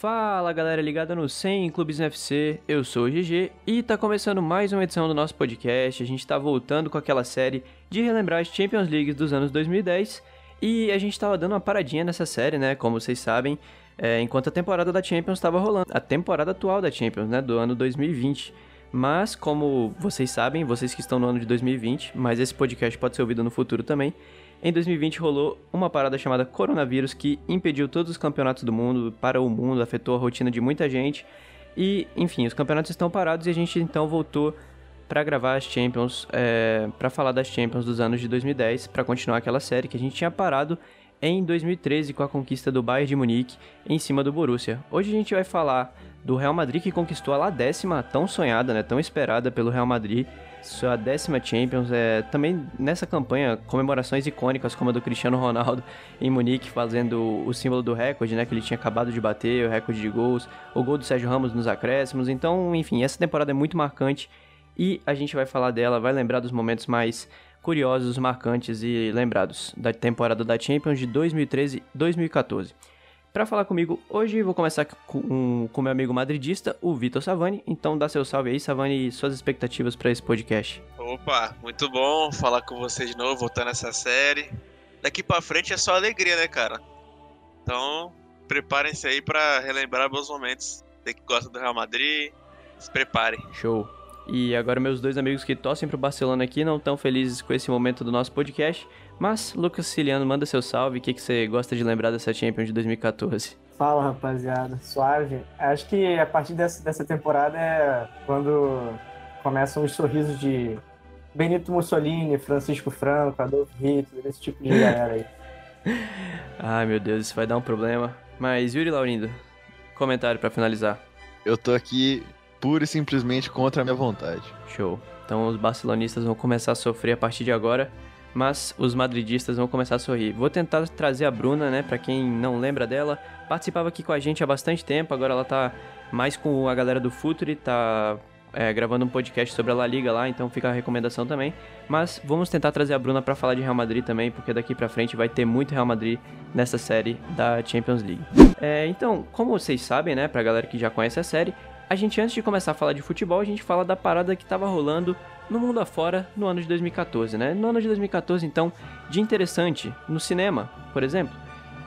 Fala galera ligada no 100 Clubes no FC, eu sou o GG e tá começando mais uma edição do nosso podcast. A gente tá voltando com aquela série de relembrar as Champions Leagues dos anos 2010 e a gente tava dando uma paradinha nessa série, né? Como vocês sabem, é, enquanto a temporada da Champions estava rolando, a temporada atual da Champions, né? Do ano 2020. Mas, como vocês sabem, vocês que estão no ano de 2020, mas esse podcast pode ser ouvido no futuro também, em 2020 rolou uma parada chamada coronavírus que impediu todos os campeonatos do mundo, para o mundo, afetou a rotina de muita gente. E, enfim, os campeonatos estão parados e a gente então voltou para gravar as Champions, é, para falar das Champions dos anos de 2010, para continuar aquela série que a gente tinha parado em 2013 com a conquista do Bayern de Munique em cima do Borussia. Hoje a gente vai falar do Real Madrid que conquistou a décima, tão sonhada, né, tão esperada pelo Real Madrid sua décima Champions. É, também nessa campanha, comemorações icônicas como a do Cristiano Ronaldo em Munique, fazendo o símbolo do recorde, né? Que ele tinha acabado de bater, o recorde de gols, o gol do Sérgio Ramos nos acréscimos. Então, enfim, essa temporada é muito marcante e a gente vai falar dela, vai lembrar dos momentos mais curiosos, marcantes e lembrados da temporada da Champions de 2013-2014. Para falar comigo hoje, vou começar com o meu amigo madridista, o Vitor Savani. Então dá seu salve aí, Savani, e suas expectativas para esse podcast. Opa, muito bom falar com você de novo, voltar nessa série. Daqui para frente é só alegria, né, cara? Então, preparem-se aí para relembrar bons momentos. Você que gosta do Real Madrid, se preparem. Show. E agora meus dois amigos que torcem pro Barcelona aqui não estão felizes com esse momento do nosso podcast. Mas, Lucas Ciliano, manda seu salve. O que, que você gosta de lembrar dessa Champions de 2014? Fala, rapaziada. Suave. Acho que a partir dessa, dessa temporada é quando começam os sorrisos de Benito Mussolini, Francisco Franco, Adolfo Hitler, esse tipo de galera aí. Ai, meu Deus, isso vai dar um problema. Mas, Yuri Laurindo, comentário para finalizar. Eu tô aqui pura e simplesmente contra a minha vontade. Show. Então os barcelonistas vão começar a sofrer a partir de agora mas os madridistas vão começar a sorrir. Vou tentar trazer a Bruna, né, para quem não lembra dela, participava aqui com a gente há bastante tempo, agora ela tá mais com a galera do Futuri, tá é, gravando um podcast sobre a La Liga lá, então fica a recomendação também. Mas vamos tentar trazer a Bruna para falar de Real Madrid também, porque daqui para frente vai ter muito Real Madrid nessa série da Champions League. É, então, como vocês sabem, né, pra galera que já conhece a série, a gente antes de começar a falar de futebol, a gente fala da parada que tava rolando no mundo afora no ano de 2014, né? No ano de 2014, então, de interessante, no cinema, por exemplo,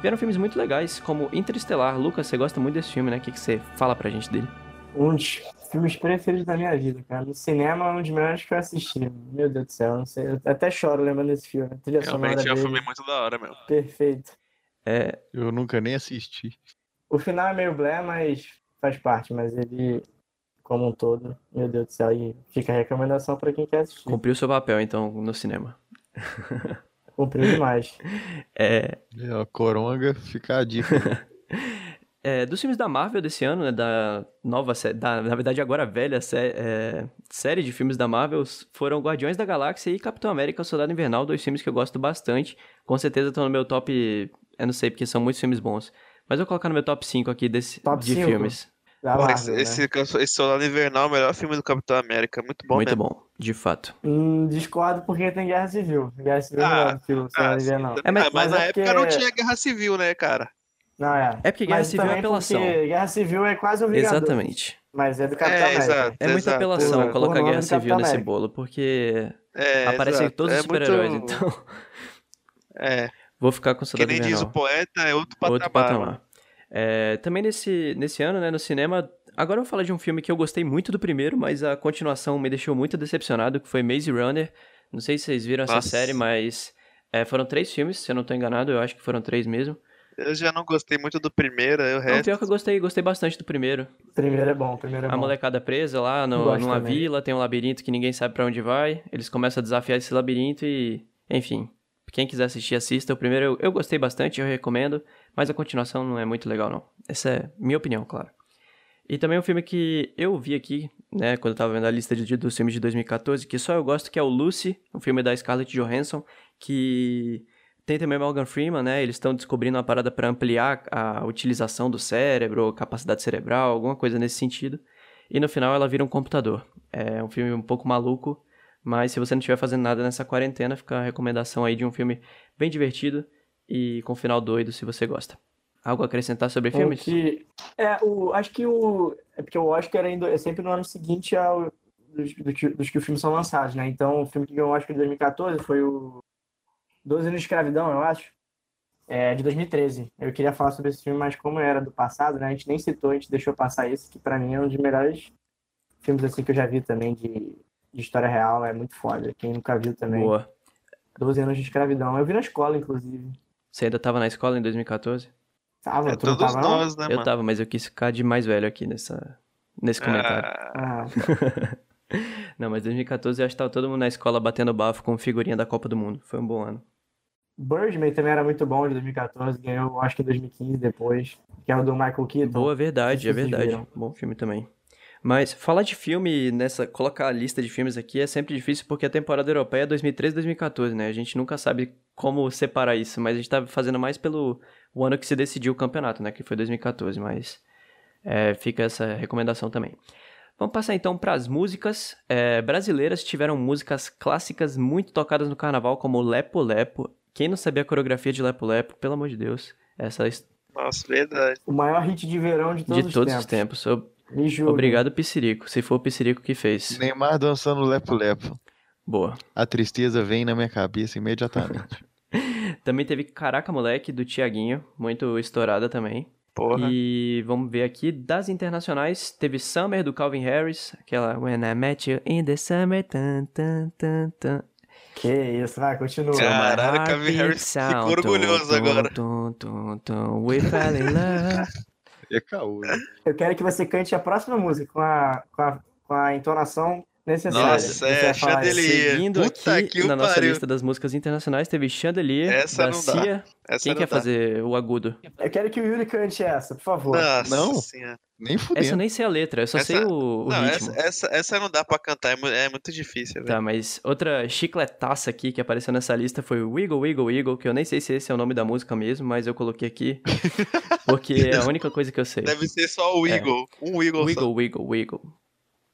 vieram filmes muito legais, como Interestelar. Lucas, você gosta muito desse filme, né? O que, que você fala pra gente dele? Um dos filmes preferidos da minha vida, cara. No cinema, um dos melhores que eu assisti. Meu Deus do céu, não sei. Eu até choro lembrando desse filme. Realmente é um filme muito da hora, meu. Perfeito. É... Eu nunca nem assisti. O final é meio blé, mas faz parte, mas ele como um todo. Meu Deus do céu, e fica a recomendação para quem quer assistir. Cumpriu seu papel, então, no cinema. Cumpriu demais. É. é a coronga fica a dica. é, dos filmes da Marvel desse ano, né, da nova série, da, na verdade agora velha sé, é, série de filmes da Marvel, foram Guardiões da Galáxia e Capitão América Soldado Invernal, dois filmes que eu gosto bastante. Com certeza estão no meu top, eu não sei, porque são muitos filmes bons. Mas eu vou colocar no meu top 5 aqui desse, top de 5. filmes. Marvel, esse, né? esse, esse Soldado Invernal é o melhor filme do Capitão América. Muito bom, Muito mesmo. bom, de fato. Hum, discordo porque tem Guerra Civil. Guerra Civil ah, é o filme Soldado ah, Invernal. É, mas, mas, na é época não tinha Guerra Civil, né, cara? Não, é. É porque Guerra mas Civil é apelação. Guerra Civil é quase um Vingador. Exatamente. Mas é do Capitão é, América. Exato, é muita exato, apelação exato. colocar Guerra Civil nesse bolo, porque é, aparecem todos os é super-heróis, muito... então... É. Vou ficar com o Soldado Que nem Invernal. diz o poeta, é outro patamar. Outro patamar. É, também nesse, nesse ano, né, no cinema, Agora eu vou falar de um filme que eu gostei muito do primeiro, mas a continuação me deixou muito decepcionado, que foi Maze Runner. Não sei se vocês viram Nossa. essa série, mas é, foram três filmes, se eu não estou enganado, eu acho que foram três mesmo. Eu já não gostei muito do primeiro, o resto... Não, pior que eu gostei, gostei bastante do primeiro. O primeiro é bom, o primeiro é a bom. molecada presa lá no, numa também. vila, tem um labirinto que ninguém sabe para onde vai, eles começam a desafiar esse labirinto e... Enfim, quem quiser assistir, assista. O primeiro eu, eu gostei bastante, eu recomendo, mas a continuação não é muito legal não. Essa é minha opinião, claro. E também um filme que eu vi aqui, né, quando eu tava vendo a lista de, dos filmes de 2014, que só eu gosto, que é o Lucy, um filme da Scarlett Johansson, que tem também Morgan Freeman, né, eles estão descobrindo uma parada para ampliar a utilização do cérebro, capacidade cerebral, alguma coisa nesse sentido. E no final ela vira um computador. É um filme um pouco maluco, mas se você não estiver fazendo nada nessa quarentena, fica a recomendação aí de um filme bem divertido e com final doido, se você gosta. Algo a acrescentar sobre filmes? que, é, o, acho que o. É porque o Oscar ainda é sempre no ano seguinte ao, dos, dos que os filmes são lançados, né? Então, o filme que ganhou o Oscar em 2014 foi o 12 anos de escravidão, eu acho. É, de 2013. Eu queria falar sobre esse filme, mas como era do passado, né? A gente nem citou, a gente deixou passar esse, que pra mim é um dos melhores filmes assim que eu já vi também de, de história real. É muito foda. Quem nunca viu também. Boa. 12 anos de escravidão. Eu vi na escola, inclusive. Você ainda tava na escola em 2014? Tava, É todos tava, nós, né, eu mano? tava, mas eu quis ficar de mais velho aqui nessa, nesse comentário. Ah, Ah, Não, mas 2014 eu acho que tava todo mundo na escola batendo bafo com figurinha da Copa do Mundo. Foi um bom ano. Birdman também era muito bom de 2014, ganhou acho que em 2015 depois, que é o do Michael Keaton. Boa, verdade, é verdade. viram. Bom filme também. Mas falar de filme nessa. Colocar a lista de filmes aqui é sempre difícil porque a temporada europeia é 2013 2014, né? A gente nunca sabe como separar isso, mas a gente tá fazendo mais pelo o ano que se decidiu o campeonato, né? Que foi 2014, mas é, fica essa recomendação também. Vamos passar então para as músicas. É, brasileiras tiveram músicas clássicas muito tocadas no carnaval, como Lepo Lepo. Quem não sabia a coreografia de Lepo Lepo, pelo amor de Deus, essa é Nossa, verdade. O maior hit de verão de todos, de todos os os tempos. Me. Obrigado, Piscirico. Se for o Piscirico que fez. Neymar dançando lepo-lepo. Boa. A tristeza vem na minha cabeça imediatamente. Também teve Caraca Moleque, do Tiaguinho. Muito estourada também. Porra. E vamos ver aqui, das internacionais, teve Summer, do Calvin Harris. Aquela When I Met You in the Summer. Tan, tan, tan, tan. Que isso, vai, continua. Cara. Caralho, Calvin Harris ficou orgulhoso Tum, agora. tum, tum, tum. We fell in love. É caô. né? Eu quero que você cante a próxima música com a, com a, com a entonação necessária. Nossa, é. Chandelier. Seguindo Puta aqui na nossa pariu. lista das músicas internacionais, teve Chandelier, Essa da não dá. Cia. Essa Quem não quer dá. fazer o agudo? Eu quero que o Yuri cante essa, por favor. Nossa Não? senhora. Nem Essa eu nem sei a letra, eu só Essa- sei o, o Não, ritmo. essa, essa, essa não dá pra cantar, é, é muito difícil, velho. Tá, mas outra chicletaça aqui que apareceu nessa lista foi o Wiggle Wiggle Wiggle, que eu nem sei se esse é o nome da música mesmo, mas eu coloquei aqui porque é a única coisa que eu sei. Deve ser só o Eagle. Um Eagle só. Wiggle Wiggle Wiggle.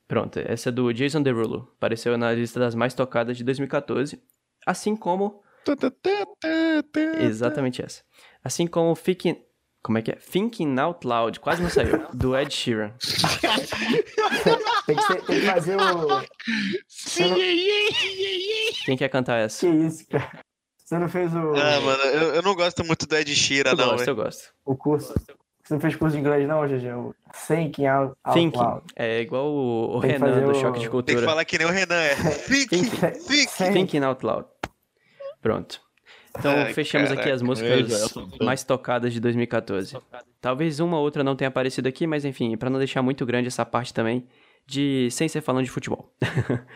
Pronto, essa é do Jason Derulo. Apareceu na lista das mais tocadas de 2014, assim como exatamente essa. Assim como Thinking como é que é? Thinking Out Loud, quase não saiu, do Ed Sheeran. Tem, que ser- tem que fazer o. Quem quer cantar Que essa? isso, cara? Você não fez o, Ah, mano, eu, eu não gosto muito do Ed Sheeran, Eu não, gosto, eu gosto. o curso? Você não fez curso de inglês, não, GG? O Thinking Out, out Thinking. Loud. É igual o, o Renan do o- Choque de Tem que Cultura. falar que nem o Renan é. Think, Think. think. Think. Thinking Out Loud. Pronto. Então Ai, fechamos aqui caraca. as É, músicas mais tocadas de 2014. Talvez uma ou outra não tenha aparecido aqui, mas enfim, pra não deixar muito grande essa parte também de sem ser falando de futebol.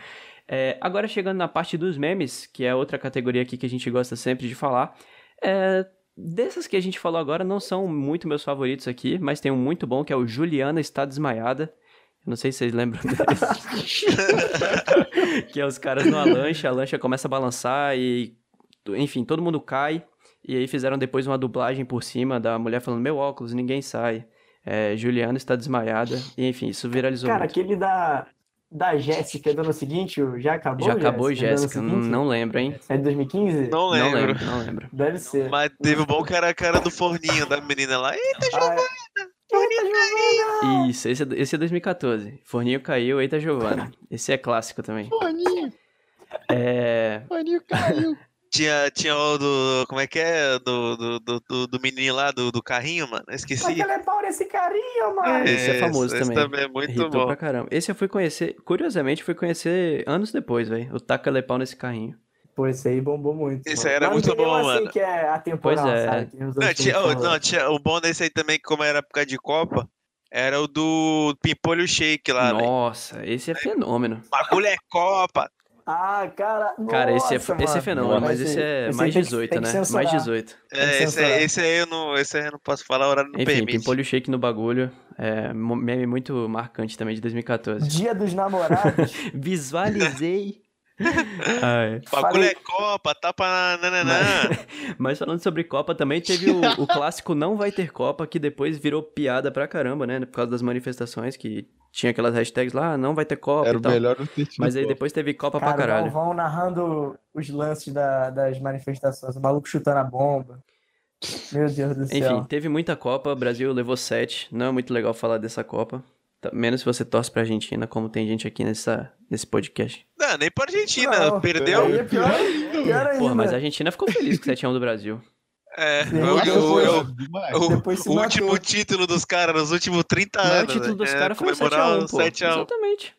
É, agora chegando na parte dos memes, que é outra categoria aqui que a gente gosta sempre de falar. É, dessas que a gente falou agora não são muito meus favoritos aqui, mas tem um muito bom que é o Juliana está desmaiada. Não sei se vocês lembram desse. que é os caras numa lancha, a lancha começa a balançar e enfim, todo mundo cai. E aí fizeram depois uma dublagem por cima da mulher falando: Meu óculos, ninguém sai. É, Juliana está desmaiada. E enfim, isso viralizou Cara, muito. aquele da, da Jéssica do ano seguinte, já acabou? Já acabou, Jéssica? Não lembro, hein? É de 2015? Não Não lembro. lembro, não lembro. Deve ser. Mas teve o bom que era a cara do forninho da menina lá. Eita, Ah, é. Eita, Giovana! Isso, esse é, esse é 2014. Forninho caiu, eita Giovana. Esse é clássico também. Boninho, É. Boninho caiu. Tinha, tinha o do. Como é que é? Do, do, do, do, do menininho lá, do, do carrinho, mano. Eu esqueci. Aquele é pau nesse carinho, mano. Esse é famoso esse também. também é muito Irritou bom. pra caramba. Esse eu fui conhecer, curiosamente, fui conhecer anos depois, velho. O Taca Lepau nesse carrinho. Pô, esse aí bombou muito. Esse aí era muito bom, assim mano. que é atemporal, Pois é. sabe? Não, tinha, oh, não, tinha, o bom desse aí também, como era época de Copa, era o do Pimpolho Shake lá, velho. Nossa, esse é fenômeno. Bagulho é Copa. Ah, cara. Cara, esse é, nossa, esse é mano. fenômeno, mas esse é esse mais aí tem que- 18, tem que né? Mais 18. que É, esse, esse aí eu não, esse aí eu não posso falar, o horário não Enfim, permite. Pimpolho Shake no bagulho. É meme muito marcante também de 2014. Dia dos namorados. Visualizei. Ai. Bagulho é Copa, tapa na nananã. Mas falando sobre Copa, também teve o, o clássico Não Vai Ter Copa, que depois virou piada pra caramba, né? Por causa das manifestações, que tinha aquelas hashtags lá, "Ah, não vai ter Copa Era e o tal. melhor do que Mas aí depois teve Copa pra Cara, o caralho. Galvão narrando os lances da- das manifestações. O maluco chutando a bomba. Meu Deus do céu. Enfim, teve muita Copa, o Brasil levou sete. Não é muito legal falar dessa Copa. Tá- Menos se você torce pra Argentina, como tem gente aqui nessa, nesse podcast. Não, nem pra Argentina. Não, Perdeu. Aí é pior, pior ainda. Porra, mas a Argentina ficou feliz com o 7x1 do Brasil. É, o, mas o- depois- o- o- o matou. último título dos caras nos últimos 30 O maior anos. título dos né? caras foi o comemorar 7x1, o pô. 7x1. Exatamente.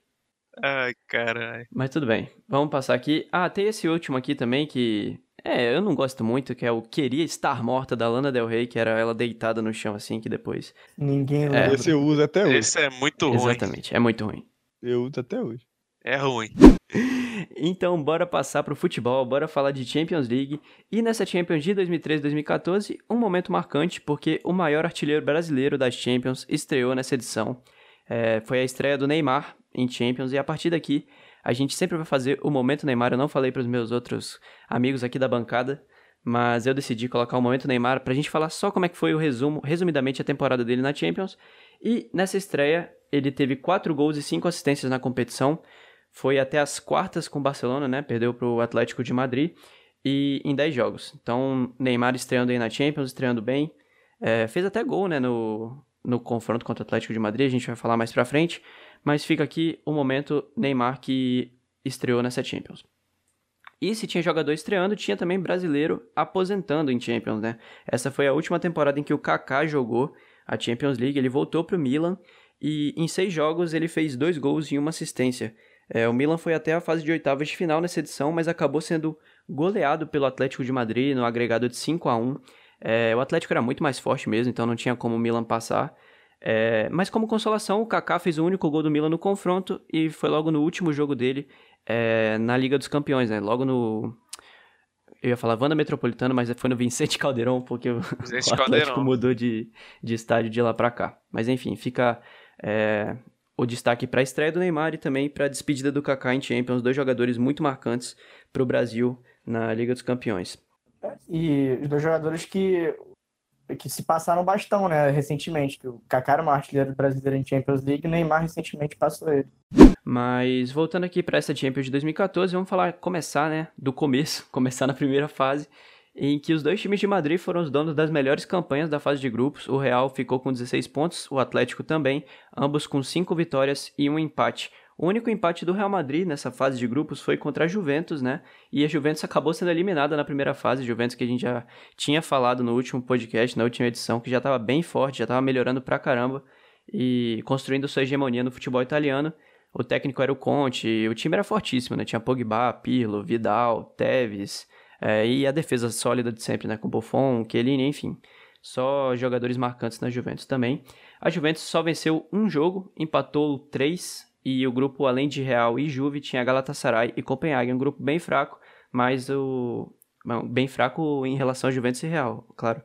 Ai, caralho. Mas tudo bem, vamos passar aqui. Ah, tem esse último aqui também que. É, eu não gosto muito, que é o Queria Estar Morta da Lana Del Rey, que era ela deitada no chão assim, que depois. Ninguém É. lembra. Esse eu uso até hoje. Esse é muito ruim. Exatamente, é muito ruim. Eu uso até hoje. É ruim. Então, bora passar pro futebol, bora falar de Champions League. E nessa Champions de 2013-2014, um momento marcante, porque o maior artilheiro brasileiro das Champions estreou nessa edição. É, foi a estreia do Neymar em Champions, e a partir daqui, a gente sempre vai fazer o momento Neymar. Eu não falei para os meus outros amigos aqui da bancada, mas eu decidi colocar o momento Neymar pra gente falar só como é que foi o resumo, resumidamente, a temporada dele na Champions. E nessa estreia, ele teve 4 gols e 5 assistências na competição foi até as quartas com o Barcelona, né? Perdeu para o Atlético de Madrid e em 10 jogos. Então, Neymar estreando aí na Champions, estreando bem. É, fez até gol, né? No, no confronto contra o Atlético de Madrid, a gente vai falar mais pra frente. Mas fica aqui o momento Neymar que estreou nessa Champions. E se tinha jogador estreando, tinha também brasileiro aposentando em Champions, né? Essa foi a última temporada em que o Kaká jogou a Champions League. Ele voltou pro Milan e em seis jogos ele fez dois gols e uma assistência. É, o Milan foi até a fase de oitavas de final nessa edição, mas acabou sendo goleado pelo Atlético de Madrid no agregado de 5 a 1 é, O Atlético era muito mais forte mesmo, então não tinha como o Milan passar. É, mas como consolação, o Kaká fez o único gol do Milan no confronto e foi logo no último jogo dele é, na Liga dos Campeões, né? Logo no... Eu ia falar Wanda Metropolitano, mas foi no Vicente Caldeirão, porque o, Vicente o Atlético Caldeirão. mudou de, de estádio de lá pra cá. Mas enfim, fica é, o destaque para a estreia do Neymar e também para a despedida do Kaká em Champions, dois jogadores muito marcantes para o Brasil na Liga dos Campeões. E os dois jogadores que, que se passaram bastão, né, recentemente. Que o Kaká era maior artilheiro brasileiro em Champions League o Neymar recentemente passou ele. Mas voltando aqui para essa Champions de 2014, vamos falar, começar, né, do começo, começar na primeira fase, em que os dois times de Madrid foram os donos das melhores campanhas da fase de grupos. O Real ficou com 16 pontos, o Atlético também, ambos com 5 vitórias e um empate. O único empate do Real Madrid nessa fase de grupos foi contra a Juventus, né? E a Juventus acabou sendo eliminada na primeira fase. Juventus que a gente já tinha falado no último podcast, na última edição, que já estava bem forte, já estava melhorando pra caramba e construindo sua hegemonia no futebol italiano. O técnico era o Conte, o time era fortíssimo, né? Tinha Pogba, Pirlo, Vidal, Tevez, é, e a defesa sólida de sempre, né? Com Buffon, Chiellini, enfim. Só jogadores marcantes na Juventus também. A Juventus só venceu um jogo, empatou três, e o grupo, além de Real e Juve, tinha Galatasaray e Copenhague, um grupo bem fraco, mas o... não, bem fraco em relação a Juventus e Real, claro.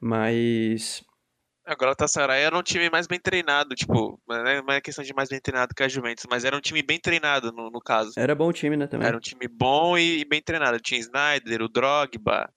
Mas Agora o Galatasaray era um time mais bem treinado, tipo, não é não é questão de mais bem treinado que a Juventus, mas era um time bem treinado no, no caso. era bom o time, né, também. Era um time bom e, e bem treinado. Tinha Snyder, o Drogba.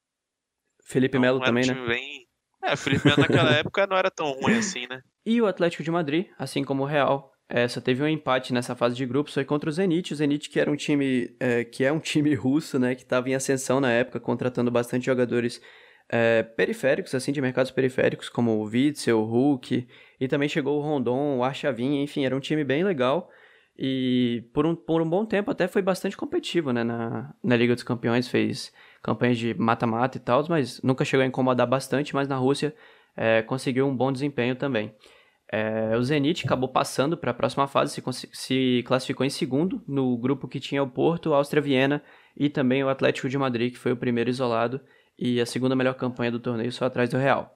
Felipe Então, Melo era um também, né? bem... É, o Felipe Melo naquela época não era tão ruim assim, né? E o Atlético de Madrid, assim como o Real, é, só teve um empate nessa fase de grupos, foi contra o Zenit. O Zenit que era um time, é, que é um time russo, né, que estava em ascensão na época, contratando bastante jogadores é, periféricos, assim, de mercados periféricos, como o Witzel, o Hulk, e também chegou o Rondon, o Archavin, enfim, era um time bem legal. E por um, por um bom tempo até foi bastante competitivo, né, na, na Liga dos Campeões, fez campanhas de mata-mata e tal, mas nunca chegou a incomodar bastante, mas na Rússia é, conseguiu um bom desempenho também. É, o Zenit acabou passando para a próxima fase, se, se classificou em segundo no grupo que tinha o Porto, a Áustria Viena e também o Atlético de Madrid, que foi o primeiro isolado e a segunda melhor campanha do torneio, só atrás do Real.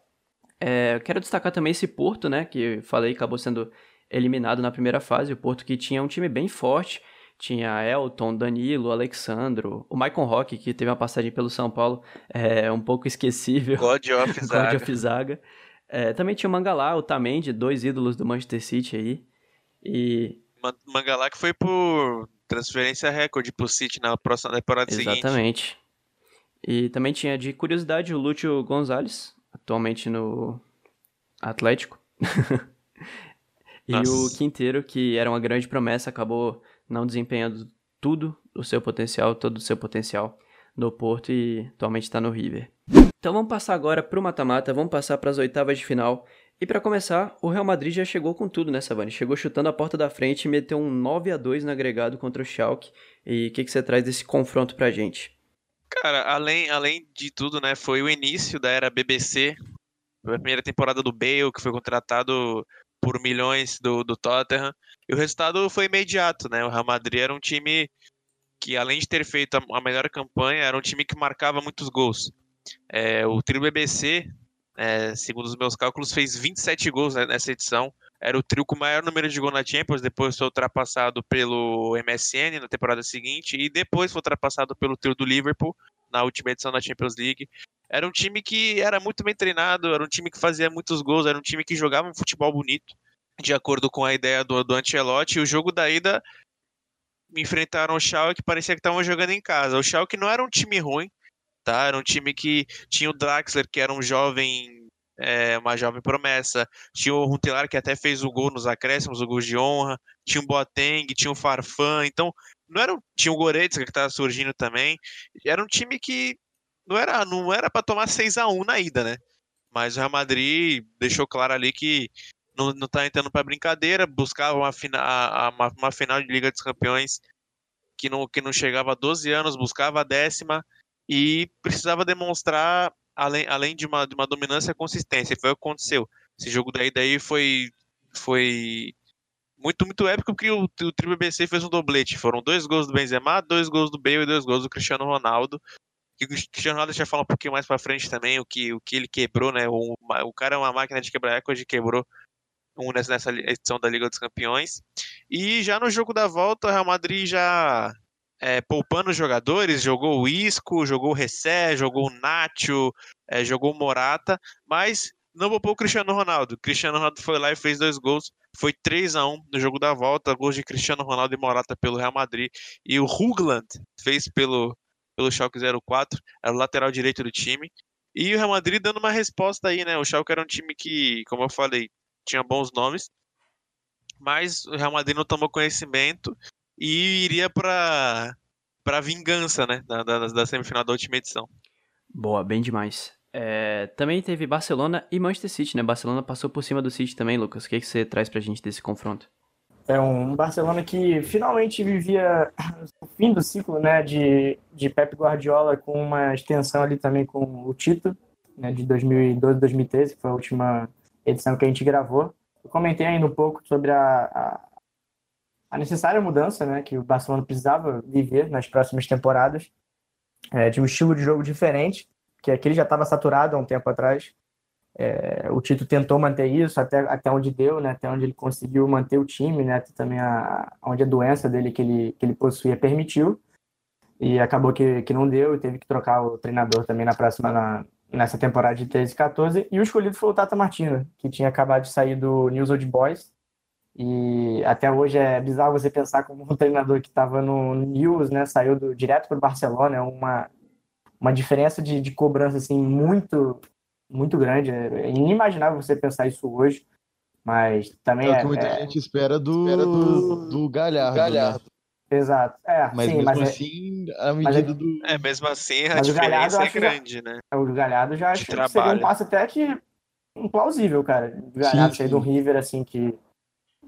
É, quero destacar também esse Porto, né, que falei acabou sendo eliminado na primeira fase, o Porto que tinha um time bem forte, tinha Elton, Danilo, Alexandro, o Maicon Roque, que teve uma passagem pelo São Paulo, é um pouco esquecível. God of God Zaga. of Zaga. É, também tinha o Mangalá, o Tamendi, dois ídolos do Manchester City aí. E Ma- Mangalá que foi por transferência recorde pro City na próxima temporada seguinte. exatamente. E também tinha de curiosidade o Lúcio Gonzalez, atualmente no Atlético. e Nossa. o Quinteiro, que era uma grande promessa, acabou não desempenhando tudo o seu potencial, todo o seu potencial no Porto e atualmente está no River. Então vamos passar agora para o mata-mata, vamos passar para as oitavas de final. E para começar, o Real Madrid já chegou com tudo nessa Savani. Chegou chutando a porta da frente e meteu um 9 a 2 no agregado contra o Schalke. E o que, que você traz desse confronto pra gente? Cara, além, além de tudo, né, foi o início da era BBC, a primeira temporada do Bale, que foi contratado por milhões do, do Tottenham, e o resultado foi imediato, né, o Real Madrid era um time que, além de ter feito a, a melhor campanha, era um time que marcava muitos gols. É, o trio BBC, é, segundo os meus cálculos, fez 27 gols nessa edição, era o trio com o maior número de gols na Champions, depois foi ultrapassado pelo MSN na temporada seguinte, e depois foi ultrapassado pelo trio do Liverpool na última edição da Champions League. Era um time que era muito bem treinado, era um time que fazia muitos gols, era um time que jogava um futebol bonito, de acordo com a ideia do, do Ancelotti. E o jogo da ida enfrentaram o Schalke que parecia que estavam jogando em casa. O Schalke não era um time ruim, tá? Era um time que tinha o Draxler, que era um jovem é, uma jovem promessa. Tinha o Runtelar, que até fez o gol nos acréscimos, o gol de honra. Tinha o Boateng, tinha o Farfan. Então, não era, tinha o Goretzka, que estava surgindo também. Era um time que não era não era para tomar 6 a 1 na ida, né? Mas o Real Madrid deixou claro ali que não, não tá entrando para brincadeira, buscava uma, fina, uma, uma final de Liga dos Campeões que não, que não chegava a 12 anos, buscava a décima e precisava demonstrar além, além de, uma, de uma dominância, consistência. Foi o que aconteceu. Esse jogo daí, daí foi, foi muito, muito épico porque o, o Tri BBC fez um doblete. Foram dois gols do Benzema, dois gols do Bale e dois gols do Cristiano Ronaldo. E o Cristiano Ronaldo já fala um pouquinho mais para frente também o que, o que ele quebrou, né? O, o cara é uma máquina de quebrar recorde, quebrou um nessa, nessa edição da Liga dos Campeões. E já no jogo da volta, o Real Madrid já é, poupando jogadores, jogou o Isco, jogou o Ressé, jogou o Nacho, é, jogou o Morata, mas não poupou o Cristiano Ronaldo. O Cristiano Ronaldo foi lá e fez dois gols. Foi 3 a 1 no jogo da volta, gols de Cristiano Ronaldo e Morata pelo Real Madrid. E o Hugland fez pelo, pelo Schalke 04, era o lateral direito do time. E o Real Madrid dando uma resposta aí, né? O Schalke era um time que, como eu falei, tinha bons nomes, mas o Real Madrid não tomou conhecimento e iria para para vingança, né, da, da, da, semifinal da última edição. Boa, bem demais. É, também teve Barcelona e Manchester City, né? Barcelona passou por cima do City também, Lucas. O que, é que você traz pra gente desse confronto? É um Barcelona que finalmente vivia o fim do ciclo, né, de, de Pep Guardiola com uma extensão ali também com o Tito, né, de 2012, 2013, que foi a última edição que a gente gravou. Eu comentei ainda um pouco sobre a, a a necessária mudança né, que o Barcelona precisava viver nas próximas temporadas, é, de um estilo de jogo diferente, que aquele já estava saturado há um tempo atrás. É, o Tito tentou manter isso até, até onde deu, né, até onde ele conseguiu manter o time, né, também a, onde a doença dele que ele, que ele possuía permitiu, e acabou que, que não deu, e teve que trocar o treinador também na próxima, na, nessa temporada de 13 e 14, e o escolhido foi o Tata Martino, que tinha acabado de sair do News Old Boys, e até hoje é bizarro você pensar como um treinador que estava no News, né, saiu do, direto para o Barcelona, é uma, uma diferença de, de cobrança assim muito muito grande. É inimaginável você pensar isso hoje, mas também é. É o que muita é, gente espera do, espera do, do Galhardo. Né? Galhardo. Né? Exato. É, mas sim, mesmo mas é assim, a medida é, do. É, mesmo assim, a diferença é grande, já, né? O Galhardo já acho que seria um passo até que implausível, cara. O Galhardo sair do River, assim, que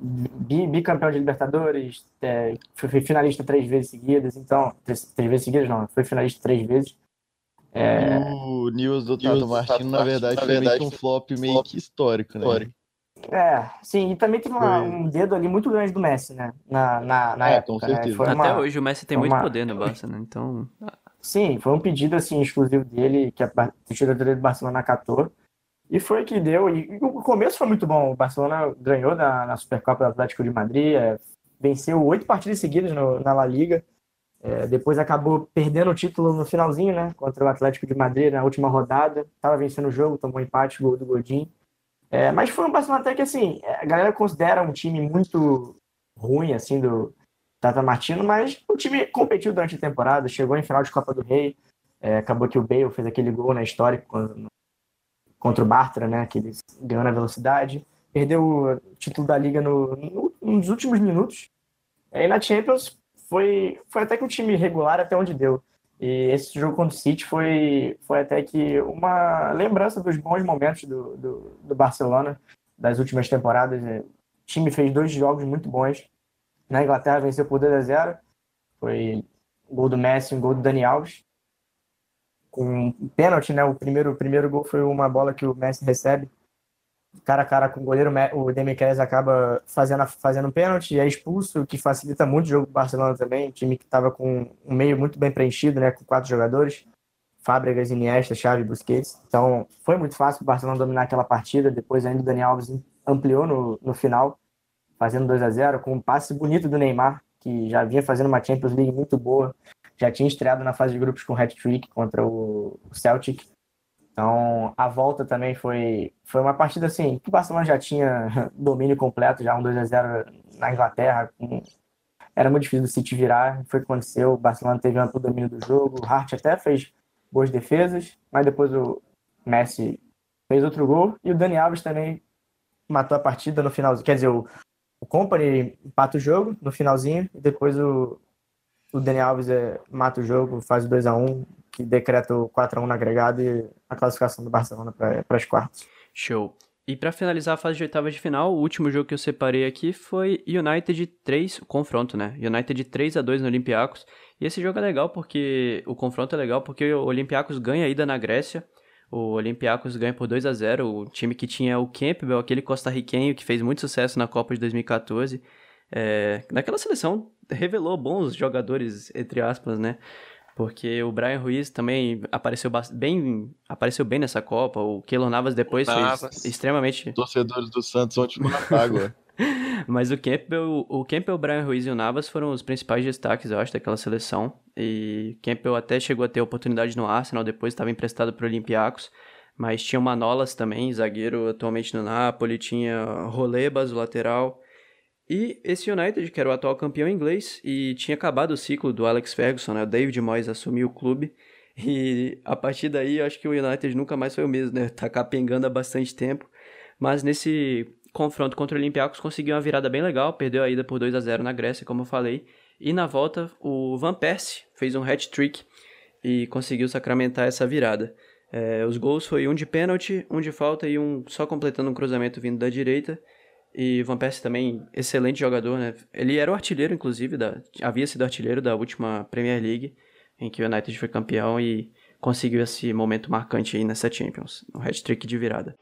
bicampeão de Libertadores, é, foi finalista três vezes seguidas, então, três, três, vezes seguidas não, foi finalista três vezes. É... O News do Tato Martino, na verdade, na foi verdade, meio um flop meio flop que histórico, né? É, sim, e também teve uma, um dedo ali muito grande do Messi, né? Na, na, na é, época. Com certeza. Né? Foi Até uma, hoje o Messi tem muito uma... poder no Barça, né? Então. Sim, foi um pedido assim, exclusivo dele, que a diretoria do Barcelona acatou. E foi que deu. E o começo foi muito bom. O Barcelona ganhou na, na Supercopa do Atlético de Madrid, é, venceu oito partidas seguidas no, na La Liga. É, depois acabou perdendo o título no finalzinho, né? Contra o Atlético de Madrid na última rodada. Tava vencendo o jogo, tomou empate, gol do Godin. É, mas foi um Barcelona até que, assim, a galera considera um time muito ruim, assim, do Tata Martino, mas o time competiu durante a temporada, chegou em final de Copa do Rei. É, acabou que o Bale fez aquele gol na história quando, contra o Bartra, né, que ele ganhou na velocidade. Perdeu o título da Liga no, no, nos últimos minutos. Aí na Champions foi, foi até que um time regular até onde deu. E esse jogo contra o City foi, foi até que uma lembrança dos bons momentos do, do, do Barcelona das últimas temporadas. O time fez dois jogos muito bons. Na Inglaterra venceu por 2 a 0 Foi um gol do Messi e um gol do Dani Alves. Com um pênalti, né? O primeiro, o primeiro gol foi uma bola que o Messi recebe cara a cara com o goleiro, o Demichelis acaba fazendo, fazendo pênalti é expulso, o que facilita muito o jogo do Barcelona também, time que estava com um meio muito bem preenchido, né, com quatro jogadores, Fábregas, Iniesta, Xavi, Busquets. Então, foi muito fácil o Barcelona dominar aquela partida, depois ainda o Dani Alves ampliou no, no final, fazendo 2 a 0 com um passe bonito do Neymar, que já vinha fazendo uma Champions League muito boa, já tinha estreado na fase de grupos com hat-trick contra o Celtic, então, a volta também foi, foi uma partida assim, que o Barcelona já tinha domínio completo, já um 2 a 0 na Inglaterra. Era muito difícil o City virar, foi o que aconteceu. O Barcelona teve amplo domínio do jogo. O Hart até fez boas defesas, mas depois o Messi fez outro gol e o Dani Alves também matou a partida no finalzinho. Quer dizer, o, o Company empata o jogo no finalzinho e depois o, o Dani Alves é, mata o jogo, faz o 2 a 1 que decreta o 4x1 no agregado e a classificação do Barcelona para as quartas. Show. E para finalizar a fase de oitavas de final, o último jogo que eu separei aqui foi United 3, o confronto, né? United 3 a 2 no Olympiacos. E esse jogo é legal porque o confronto é legal porque o Olympiacos ganha a ida na Grécia. O Olympiacos ganha por 2 a 0, o time que tinha o Campbell, aquele costarriquenho que fez muito sucesso na Copa de 2014. É, naquela seleção revelou bons jogadores, entre aspas, né? Porque o Brian Ruiz também apareceu bem, apareceu bem nessa Copa. O Keylor Navas depois Navas. fez extremamente. Torcedores do Santos ontem na água. Mas o Campbell, o Campbell, o Brian Ruiz e o Navas foram os principais destaques, eu acho, daquela seleção. E Campbell até chegou a ter oportunidade no Arsenal, depois estava emprestado para o Olympiacos. Mas tinha o Manolas também, zagueiro atualmente no Napoli, tinha Rolebas, o lateral. E esse United, que era o atual campeão inglês, e tinha acabado o ciclo do Alex Ferguson, né? O David Moyes assumiu o clube. E a partir daí, acho que o United nunca mais foi o mesmo, né? Tá capengando há bastante tempo. Mas nesse confronto contra o Olympiacos conseguiu uma virada bem legal, perdeu a ida por 2 a 0 na Grécia, como eu falei. E na volta, o Van Persie fez um hat-trick e conseguiu sacramentar essa virada. É, os gols foi um de pênalti, um de falta e um só completando um cruzamento vindo da direita. E Van Persie também, excelente jogador, né? Ele era o artilheiro, inclusive, da, havia sido artilheiro da última Premier League, em que o United foi campeão e conseguiu esse momento marcante aí nessa Champions, um hat-trick de virada.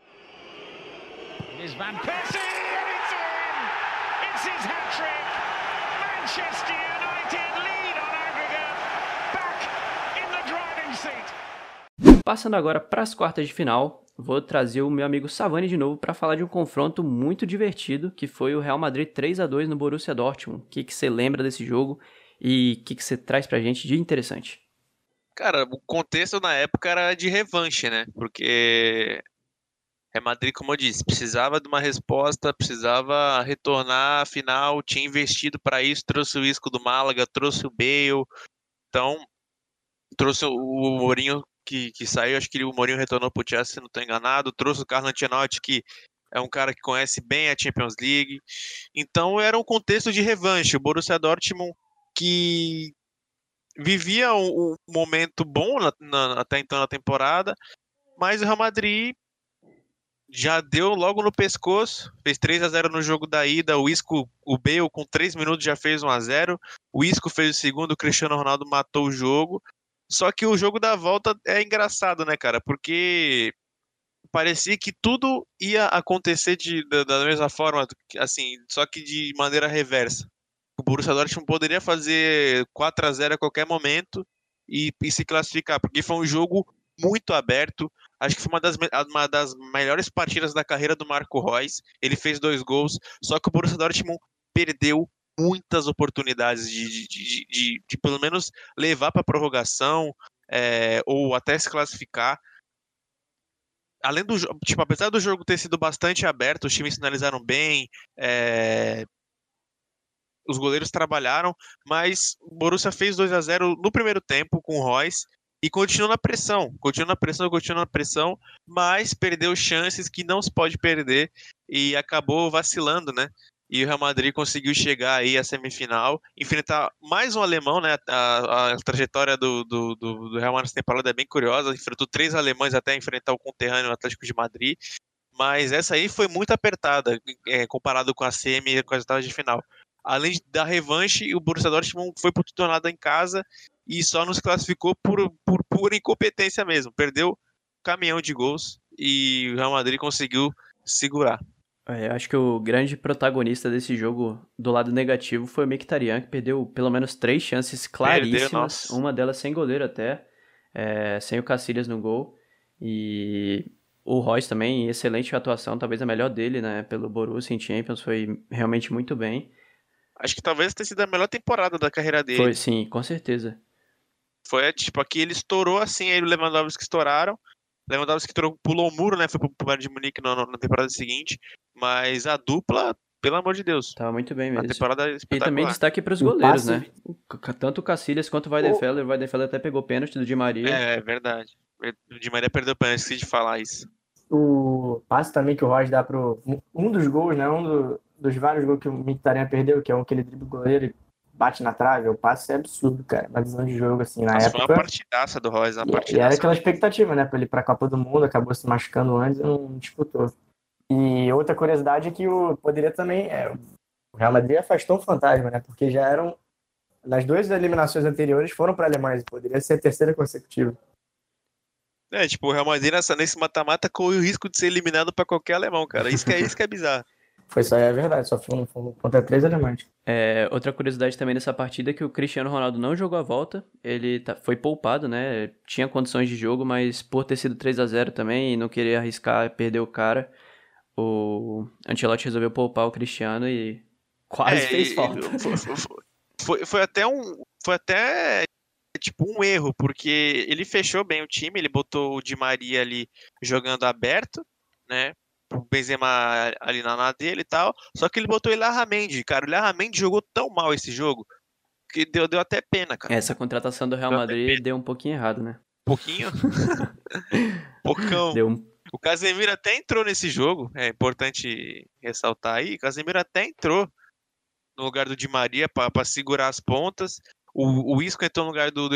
Passando agora para as quartas de final, vou trazer o meu amigo Savani de novo para falar de um confronto muito divertido, que foi o Real Madrid 3 a 2 no Borussia Dortmund. O que, você lembra desse jogo e o que, que você traz pra gente de interessante? Cara, o contexto na época era de revanche, né? Porque Real Madrid, como eu disse, precisava de uma resposta, precisava retornar à final, tinha investido para isso, trouxe o Isco do Málaga, trouxe o Bale, então trouxe o Mourinho que, que saiu, acho que o Mourinho retornou para o Chelsea, se não estou enganado, trouxe o Carlo Ancelotti, que é um cara que conhece bem a Champions League. Então era um contexto de revanche. O Borussia Dortmund que vivia um, um momento bom na, na, até então na temporada, mas o Real Madrid já deu logo no pescoço, fez 3 a 0 no jogo da ida, o Isco, o Bale com 3 minutos já fez 1 a 0. O Isco fez o segundo, o Cristiano Ronaldo matou o jogo. Só que o jogo da volta é engraçado, né, cara? Porque parecia que tudo ia acontecer de, da, da, mesma forma, assim, só que de maneira reversa. O Borussia Dortmund poderia fazer 4 a 0 a qualquer momento e, e, se classificar, porque foi um jogo muito aberto. Acho que foi uma das, uma das melhores partidas da carreira do Marco Reus. Ele fez dois gols, só que o Borussia Dortmund perdeu muitas oportunidades de, de, de, de, de pelo menos levar para prorrogação é, ou até se classificar. Além do tipo, apesar do jogo ter sido bastante aberto, os times finalizaram bem, é, os goleiros trabalharam, mas o Borussia fez 2 a 0 no primeiro tempo com o Royce e continuou na pressão, continuou na pressão, continuou na pressão, mas perdeu chances que não se pode perder e acabou vacilando, né? E o Real Madrid conseguiu chegar aí à semifinal, enfrentar mais um alemão, né? A, a trajetória do, do, do, do Real Madrid nessa temporada é bem curiosa, enfrentou três alemães até enfrentar o conterrâneo Atlético de Madrid, mas essa aí foi muito apertada é, comparado com a semi com as etapas de final. Além da revanche, o Borussia Dortmund foi por em casa e só nos classificou por, por pura incompetência mesmo. Perdeu caminhão de gols e o Real Madrid conseguiu segurar. É, eu acho que o grande protagonista desse jogo do lado negativo foi o Mkhitaryan, que perdeu pelo menos três chances claríssimas, perdeu, uma delas sem goleiro até, é, sem o Cacilhas no gol. E o Royce também, excelente atuação, talvez a melhor dele, né, pelo Borussia em Champions, foi realmente muito bem. Acho que talvez tenha sido a melhor temporada da carreira dele. Foi, sim, com certeza. Foi, tipo, aqui ele estourou assim, aí o Lewandowski estouraram, Lewandowski pulou o muro, né? Foi pro Bayern de Munique na, na, temporada seguinte. Mas a dupla, pelo amor de Deus. Tava muito bem mesmo. A temporada e também destaque para os goleiros, né? Tanto o Cacilhas quanto o Weidenfeller. O Weidenfeller até pegou pênalti do Di Maria. É, é verdade. O Di Maria perdeu pênalti, esqueci de falar isso. O passe também que o Royce dá pro... Um dos gols, né? Um do, dos vários gols que o Mkhitaryan perdeu, que é um que ele dribla o goleiro e bate na trave, o passe é absurdo, cara. Uma visão de jogo, assim, na Nossa, época. Foi uma partidaça do Royce, uma partidaça. E era aquela expectativa, né, pra ele ir pra Copa do Mundo, acabou se machucando antes e não disputou. E outra curiosidade é que o poderia também. É, o Real Madrid afastou um fantasma, né? Porque já eram. Nas duas eliminações anteriores foram para alemães, poderia ser a terceira consecutiva. É, tipo, o Real Madrid nessa, nesse mata-mata corre o risco de ser eliminado para qualquer alemão, cara. Isso que é, isso que é bizarro. Foi só, é verdade, só foi, foi contra três alemães. É, outra curiosidade também dessa partida é que o Cristiano Ronaldo não jogou a volta, ele tá, foi poupado, né? Tinha condições de jogo, mas por ter sido 3 a 0 também e não querer arriscar perder o cara, o Ancelotti resolveu poupar o Cristiano e quase é, fez falta. Foi, foi, foi, até um. Foi até tipo um erro, porque ele fechou bem o time, ele botou o Di Maria ali jogando aberto, né? O Benzema ali na, na dele e tal. Só que ele botou o Ilharramendi, cara. O Ilharramendi jogou tão mal esse jogo que deu, deu até pena, cara. Essa contratação do Real deu Madrid deu um pouquinho errado, né? Pouquinho? Pocão. Deu um... O Casemiro até entrou nesse jogo, é importante ressaltar aí. O Casemiro até entrou no lugar do Di Maria para segurar as pontas. O, o Isco entrou no lugar do, do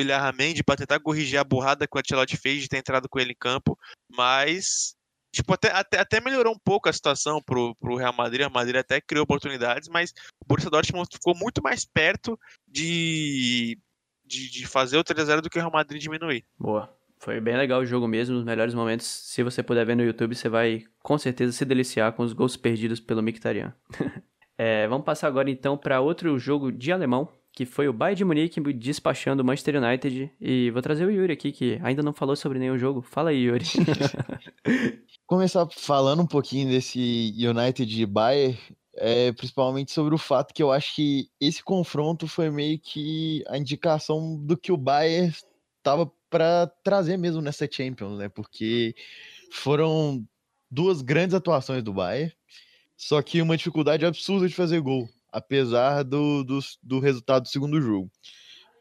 para tentar corrigir a burrada que o Ancelotti fez de ter entrado com ele em campo, mas tipo, até, até, até, melhorou um pouco a situação pro, pro Real Madrid. O Real Madrid até criou oportunidades, mas o Borussia Dortmund ficou muito mais perto de, de, de fazer o 3x0 do que o Real Madrid diminuir. Boa. Foi bem legal o jogo mesmo, nos melhores momentos. Se você puder ver no YouTube, você vai com certeza se deliciar com os gols perdidos pelo Mkhitaryan. é, vamos passar agora então para outro jogo de alemão, que foi o Bayern de Munique despachando o Manchester United. E vou trazer o Yuri aqui, que ainda não falou sobre nenhum jogo. Fala aí, Yuri. começar falando um pouquinho desse United e Bayern, é, principalmente sobre o fato que eu acho que esse confronto foi meio que a indicação do que o Bayern estava para trazer mesmo nessa Champions, né? Porque foram duas grandes atuações do Bayern, só que uma dificuldade absurda de fazer gol, apesar do, do, do resultado do segundo jogo.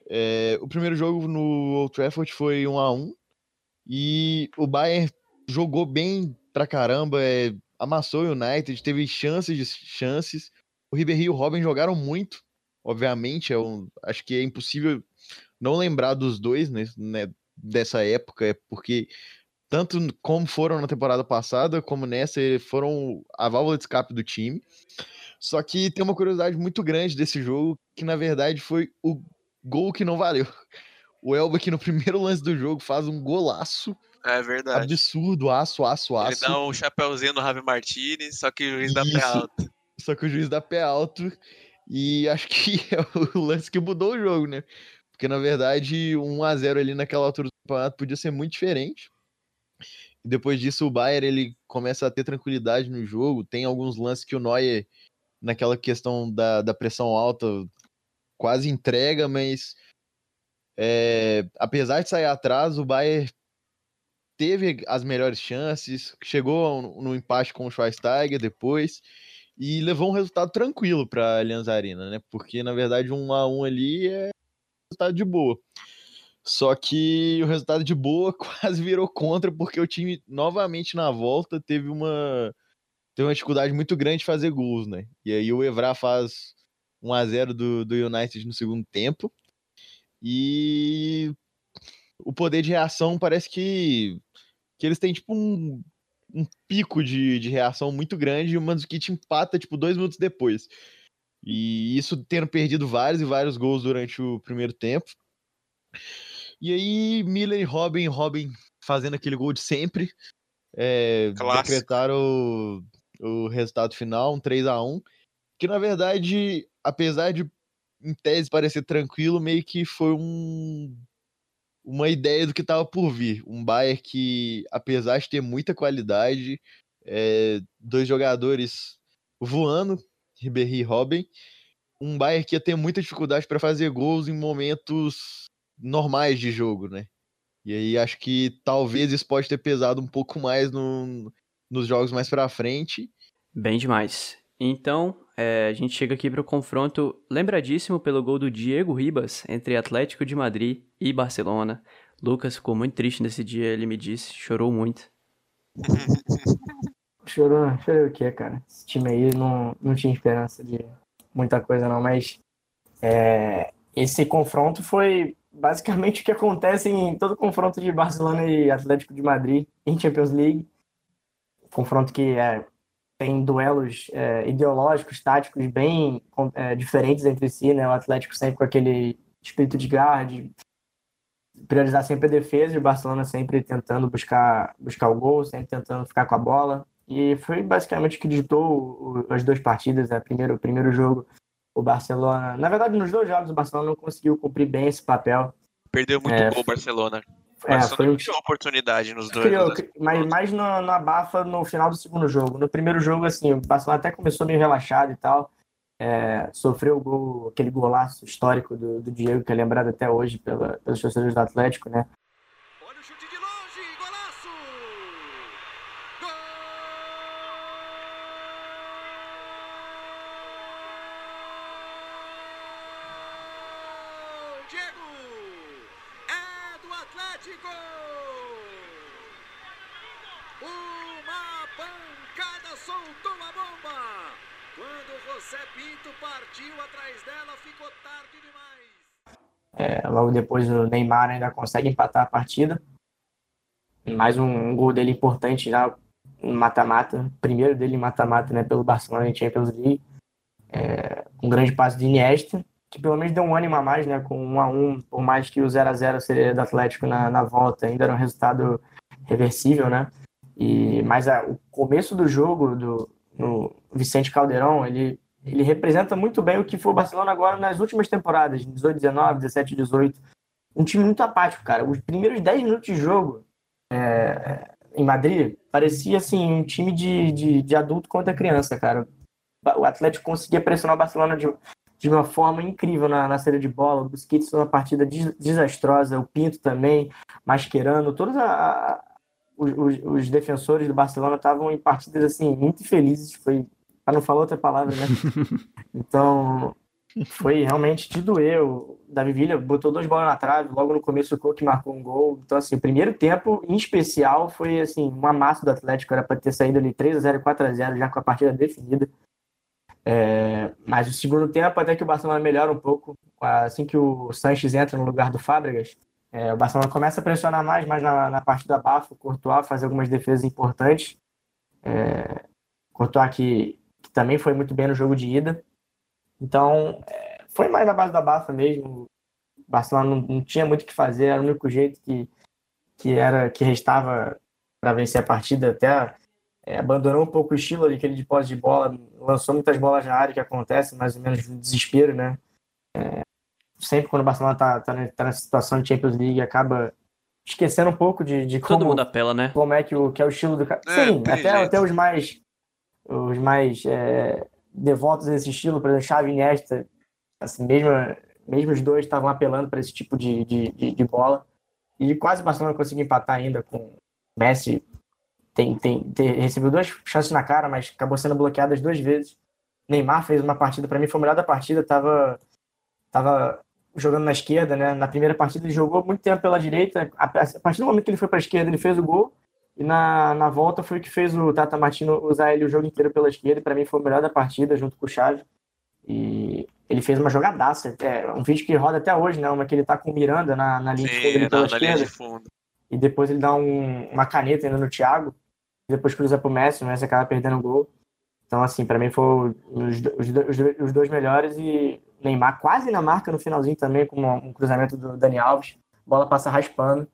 É, o primeiro jogo no Old Trafford foi 1 a 1 e o Bayern jogou bem pra caramba, é, amassou o United, teve chances de chances. O Ribéry e o Robin jogaram muito, obviamente, é um, acho que é impossível não lembrar dos dois né, né, dessa época, é porque tanto como foram na temporada passada, como nessa, foram a válvula de escape do time. Só que tem uma curiosidade muito grande desse jogo, que na verdade foi o gol que não valeu. O Elba que no primeiro lance do jogo faz um golaço é verdade. Absurdo, aço, aço, aço. Ele dá um chapéuzinho no Javi Martinez, só que o juiz dá pé alto. Só que o juiz dá pé alto. E acho que é o lance que mudou o jogo, né? Porque na verdade, 1 a 0 ali naquela altura do campeonato podia ser muito diferente. E depois disso, o Bayern ele começa a ter tranquilidade no jogo. Tem alguns lances que o Neuer, naquela questão da, da pressão alta, quase entrega, mas é, apesar de sair atrás, o Bayern teve as melhores chances, chegou no empate com o Schweinsteiger depois e levou um resultado tranquilo para a Allianz Arena, né? Porque na verdade um a um ali é resultado de boa. Só que o resultado de boa quase virou contra porque o time novamente na volta teve uma tem uma dificuldade muito grande de fazer gols, né? E aí o Evra faz 1 a 0 do, do United no segundo tempo. E o poder de reação parece que, que eles têm tipo um, um pico de, de reação muito grande e o Mandzukic empata tipo dois minutos depois. E isso tendo perdido vários e vários gols durante o primeiro tempo. E aí, Miller e Robin, Robin fazendo aquele gol de sempre. É, decretaram o, o resultado final, um 3 a 1 Que na verdade, apesar de em tese parecer tranquilo, meio que foi um, uma ideia do que estava por vir. Um Bayern que, apesar de ter muita qualidade, é, dois jogadores voando, Ribéry e Robin, um Bayern que ia ter muita dificuldade para fazer gols em momentos normais de jogo, né? E aí acho que talvez isso pode ter pesado um pouco mais no, nos jogos mais para frente. Bem demais. Então, é, a gente chega aqui para o confronto lembradíssimo pelo gol do Diego Ribas entre Atlético de Madrid e Barcelona. Lucas ficou muito triste nesse dia, ele me disse, chorou muito. Chorou, chorou o quê, cara? Esse time aí não, não tinha esperança de muita coisa, não, mas é, esse confronto foi basicamente o que acontece em todo confronto de Barcelona e Atlético de Madrid em Champions League. Confronto que é, tem duelos é, ideológicos, táticos bem é, diferentes entre si, né? O Atlético sempre com aquele espírito de garra, de priorizar sempre a defesa, e o Barcelona sempre tentando buscar, buscar o gol, sempre tentando ficar com a bola. E foi basicamente o que ditou as duas partidas. Né? Primeiro, o primeiro jogo, o Barcelona. Na verdade, nos dois jogos, o Barcelona não conseguiu cumprir bem esse papel. Perdeu muito é, gol o Barcelona. É, foi uma oportunidade nos dois. Criou, mas mais na, na bafa no final do segundo jogo. No primeiro jogo, assim, o Barcelona até começou meio relaxado e tal. É, sofreu gol, aquele golaço histórico do, do Diego, que é lembrado até hoje pela, pelos torcedores do Atlético, né? Logo depois o Neymar ainda consegue empatar a partida. Mais um gol dele importante já no mata-mata. Primeiro dele mata-mata né, pelo Barcelona em Champions League. É, um grande passo de Iniesta, que pelo menos deu um ânimo a mais, né, com 1 a 1 por mais que o 0 a 0 seria do Atlético na, na volta, ainda era um resultado reversível, né? E, mas a, o começo do jogo do no Vicente Caldeirão, ele ele representa muito bem o que foi o Barcelona agora nas últimas temporadas, 18, 19, 17, 18. Um time muito apático, cara. Os primeiros 10 minutos de jogo é, em Madrid parecia assim um time de, de, de, adulto contra criança, cara. O Atlético conseguia pressionar o Barcelona de, de uma forma incrível na, na saída de bola. O Busquets foi uma partida des, desastrosa, o Pinto também, Mascherano, todos a, a, os, os, defensores do Barcelona estavam em partidas assim muito felizes. Foi para não falar outra palavra, né? Então, foi realmente de doer. O Davi Villa botou duas bolas na trave, logo no começo o Coque marcou um gol. Então, assim, o primeiro tempo, em especial, foi assim, uma massa do Atlético, era para ter saído ali 3 a 0 4 a 0 já com a partida definida. É, mas o segundo tempo, até que o Barcelona melhora um pouco, assim que o Sanches entra no lugar do Fábregas, é, o Barcelona começa a pressionar mais, mais na, na parte do abafo, o Courtois faz algumas defesas importantes. É, Courtois que também foi muito bem no jogo de ida. Então, é, foi mais na base da Bafa mesmo. O Barcelona não, não, tinha muito o que fazer, era o único jeito que, que, era, que restava para vencer a partida. Até é, abandonou um pouco o estilo ali, aquele de posse de bola, lançou muitas bolas na área, que acontece mais ou menos no desespero, né? É, sempre quando o Barcelona tá, tá, tá nessa situação de Champions League, acaba esquecendo um pouco de, de como, Todo mundo apela, né? Como é que, o, que é o estilo do cara. É, Sim, até, até os mais os mais é, devotos desse estilo, por exemplo, Xavi Iniesta, assim, mesmo, mesmo os dois estavam apelando para esse tipo de, de, de, de, bola. E quase o Barcelona conseguiu empatar ainda com Messi. Tem, tem, tem, recebeu duas chances na cara, mas acabou sendo bloqueado as duas vezes. Neymar fez uma partida, para mim foi a melhor da partida, tava, tava jogando na esquerda, né? Na primeira partida ele jogou muito tempo pela direita. A partir do momento que ele foi para a esquerda, ele fez o gol E na, na volta foi o que fez o Tata Martino usar ele o jogo inteiro pela esquerda, e para mim foi o melhor da partida, junto com o Chave. E ele fez uma jogadaça, é um vídeo que roda até hoje, né? Uma que ele tá com o Miranda na, na linha Sim, de fundo pela na, linha de fundo. e depois ele dá um- uma caneta ainda no Thiago, e depois cruza pro Messi, o Messi acaba perdendo o gol. Então, assim, para mim foi os, os, os dois melhores e Neymar quase na marca no finalzinho também, com um um cruzamento do Dani Alves, bola passa raspando.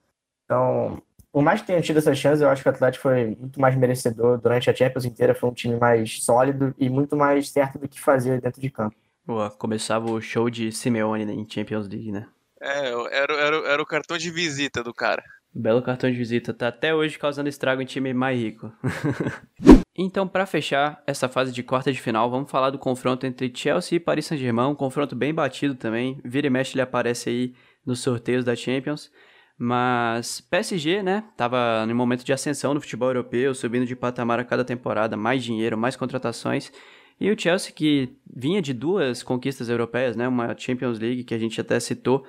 Então, por mais que tenha tido essa chance, eu acho que o Atlético foi muito mais merecedor durante a Champions inteira, foi um time mais sólido e muito mais certo do que fazer dentro de campo. Boa, começava o show de Simeone né, em Champions League, né? É, era, era, era o cartão de visita do cara. Belo cartão de visita, tá até hoje causando estrago em time mais rico. então, pra fechar essa fase de quarta de final, vamos falar do confronto entre Chelsea e Paris Saint-Germain, um confronto bem batido também. Vira e mexe ele aparece aí nos sorteios da Champions. Mas PSG, né, tava no momento de ascensão no futebol europeu, subindo de patamar a cada temporada, mais dinheiro, mais contratações. E o Chelsea, que vinha de duas conquistas europeias, né, uma Champions League que a gente até citou,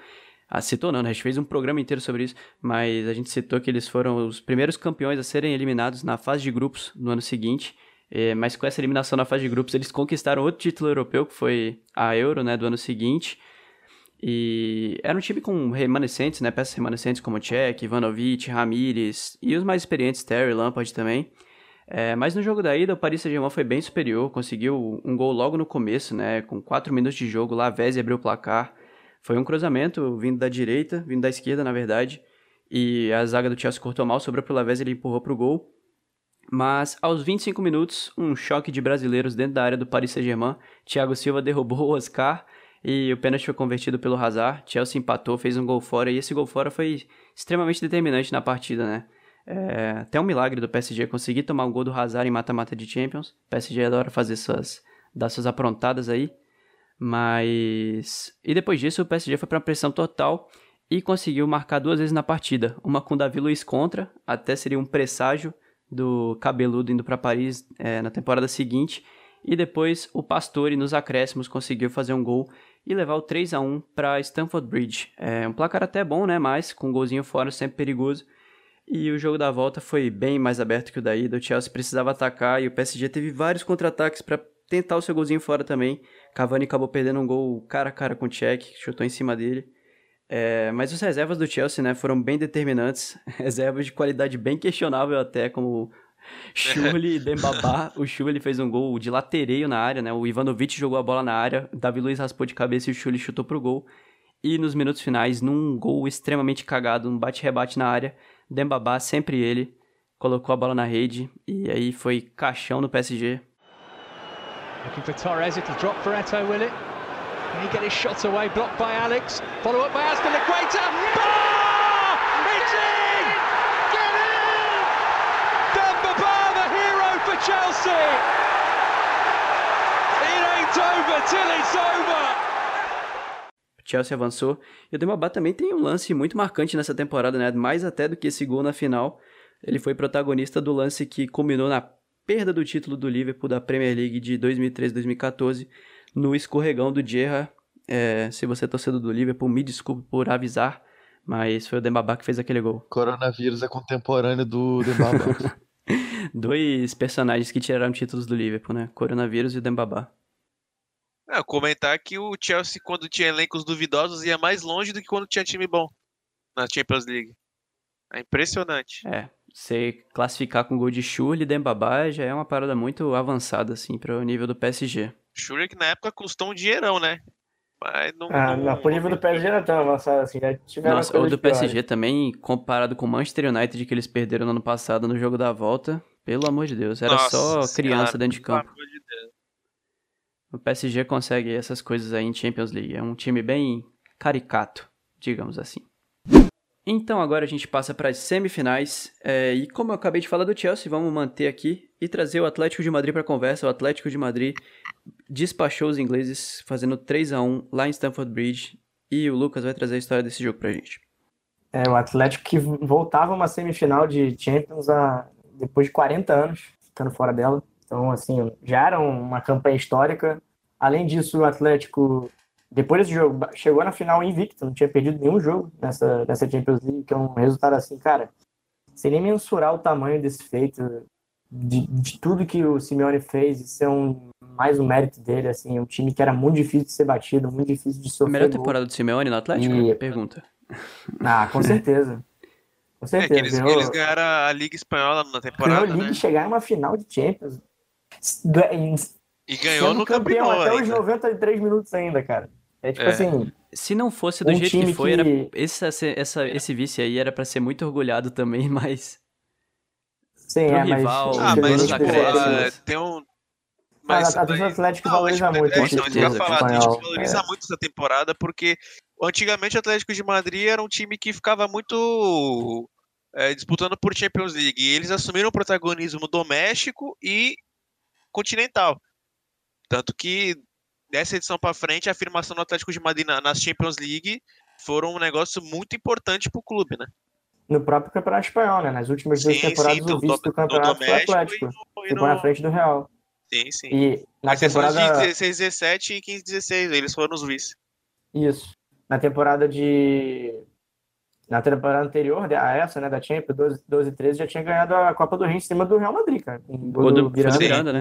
ah, citou não, né? A gente fez um programa inteiro sobre isso, mas a gente citou que eles foram os primeiros campeões a serem eliminados na fase de grupos no ano seguinte. Eh, mas com essa eliminação na fase de grupos, eles conquistaram outro título europeu, que foi a Euro, né, do ano seguinte. E era um time com remanescentes, né, peças remanescentes como Cech, Ivanovic, Ramires e os mais experientes, Terry, Lampard também. É, mas no jogo da ida, o Paris Saint-Germain foi bem superior, conseguiu um gol logo no começo, né, com 4 minutos de jogo, Lavezzi abriu o placar. Foi um cruzamento vindo da direita, vindo da esquerda, na verdade. E a zaga do Chelsea cortou mal, sobrou pro Lavezzi, ele empurrou pro gol. Mas aos 25 minutos, um choque de brasileiros dentro da área do Paris Saint-Germain. Thiago Silva derrubou o Oscar e o pênalti foi convertido pelo Hazard. Chelsea empatou, fez um gol fora e esse gol fora foi extremamente determinante na partida, né? É, até um milagre do PSG conseguir tomar um gol do Hazard em mata-mata de Champions. O PSG adora fazer suas, dar suas aprontadas aí. Mas. E depois disso, o PSG foi para pressão total e conseguiu marcar duas vezes na partida. Uma com Davi Luiz contra, até seria um presságio do cabeludo indo para Paris é, na temporada seguinte. E depois o Pastore nos acréscimos conseguiu fazer um gol e levar o 3 a 1 para Stamford Bridge. É um placar até bom, né? Mas com um golzinho fora sempre perigoso. E o jogo da volta foi bem mais aberto que o da ida. O Chelsea precisava atacar e o PSG teve vários contra-ataques para tentar o seu golzinho fora também. Cavani acabou perdendo um gol cara a cara com o Cech, que chutou em cima dele. É, mas os reservas do Chelsea, né, foram bem determinantes. Reservas de qualidade bem questionável até, como Chuli e Dembabá. O Chuli fez um gol de latereio na área, né? O Ivanovic jogou a bola na área, Davi Luiz raspou de cabeça e o Chuli chutou pro gol. E nos minutos finais, num gol extremamente cagado, um bate-rebate na área, Dembabá, sempre ele, colocou a bola na rede e aí foi caixão no PSG. Looking for Torres, it'll drop for Eto, will it? He get his shot away? Blocked by Alex. Follow up by Aston Equator. Bar! It's in! Get in! Demba Ba, the hero Chelsea! It ain't over till it's over! Chelsea avançou. E o Dembabá também tem um lance muito marcante nessa temporada, né? Mais até do que esse gol na final. Ele foi protagonista do lance que culminou na perda do título do Liverpool da Premier League de 2013-2014 no escorregão do Gerrard. É, se você é torcedor do Liverpool, me desculpe por avisar, mas foi o Dembabá que fez aquele gol. Coronavírus é contemporâneo do Dembaba. Dois personagens que tiraram títulos do Liverpool, né? Coronavírus e o Dembabá. É, comentar que o Chelsea, quando tinha elencos duvidosos, ia mais longe do que quando tinha time bom na Champions League. É impressionante. É, você classificar com gol de Schürrle e Dembabá já é uma parada muito avançada, assim, para o nível do PSG. Schürrle que na época custou um dinheirão, né? Mas não. Ah, não, por nível do PSG não é tão avançado assim, já tiveram Nossa, o do piores. PSG também, comparado com o Manchester United que eles perderam no ano passado no jogo da volta, pelo amor de Deus, era Nossa só criança Senhora, dentro de pelo campo. amor de Deus. O PSG consegue essas coisas aí em Champions League. É um time bem caricato, digamos assim. Então agora a gente passa para as semifinais. é, e como eu acabei de falar do Chelsea, vamos manter aqui e trazer o Atlético de Madrid para conversa. O Atlético de Madrid despachou os ingleses fazendo 3 a 1 lá em Stamford Bridge. E o Lucas vai trazer a história desse jogo pra gente. É, o Atlético que voltava a uma semifinal de Champions a, depois de 40 anos, ficando fora dela. Então, assim, já era uma campanha histórica. Além disso, o Atlético, depois desse jogo, chegou na final invicto, não tinha perdido nenhum jogo nessa, nessa Champions League, que é um resultado assim, cara, sem nem mensurar o tamanho desse feito, de, de tudo que o Simeone fez, isso é um, mais um mérito dele, assim, um time que era muito difícil de ser batido, muito difícil de sofrer. A melhor temporada do Simeone no Atlético? E... Pergunta. Ah, com certeza. Com certeza. É que eles, ganhou... eles ganharam a Liga Espanhola na temporada. Ganhou a Liga né? chegar em uma final de Champions. E ganhou no campeão, campeão até ainda. os 93 minutos ainda, cara. É tipo é. assim. Se não fosse do um jeito que foi, que... Era, esse, essa, esse vice aí era para ser muito orgulhado também, mas. Sim, é, rival, mas. Ah, mas tipo, tem um. Mas, ah, a torcida Atlético não, valoriza muito. É, então, certeza, falar, a gente valoriza é. muito essa temporada, porque antigamente o Atlético de Madrid era um time que ficava muito é, disputando por Champions League. E eles assumiram o protagonismo doméstico e continental. Tanto que dessa edição para frente, a afirmação do Atlético de Madrid nas Champions League foram um negócio muito importante para o clube, né? No próprio Campeonato Espanhol, né? Nas últimas duas temporadas, sim, o vice do campeonato foi o Atlético. No, ficou na frente do Real. Sim, sim. E na temporada de 16, 17 e 15, 16, eles foram os vice. Isso. Na temporada de na temporada anterior a essa, né, da Champions, 12, 12 13, já tinha ganhado a Copa do Rei em cima do Real Madrid, cara. Um gol do, do Miranda, Miranda né?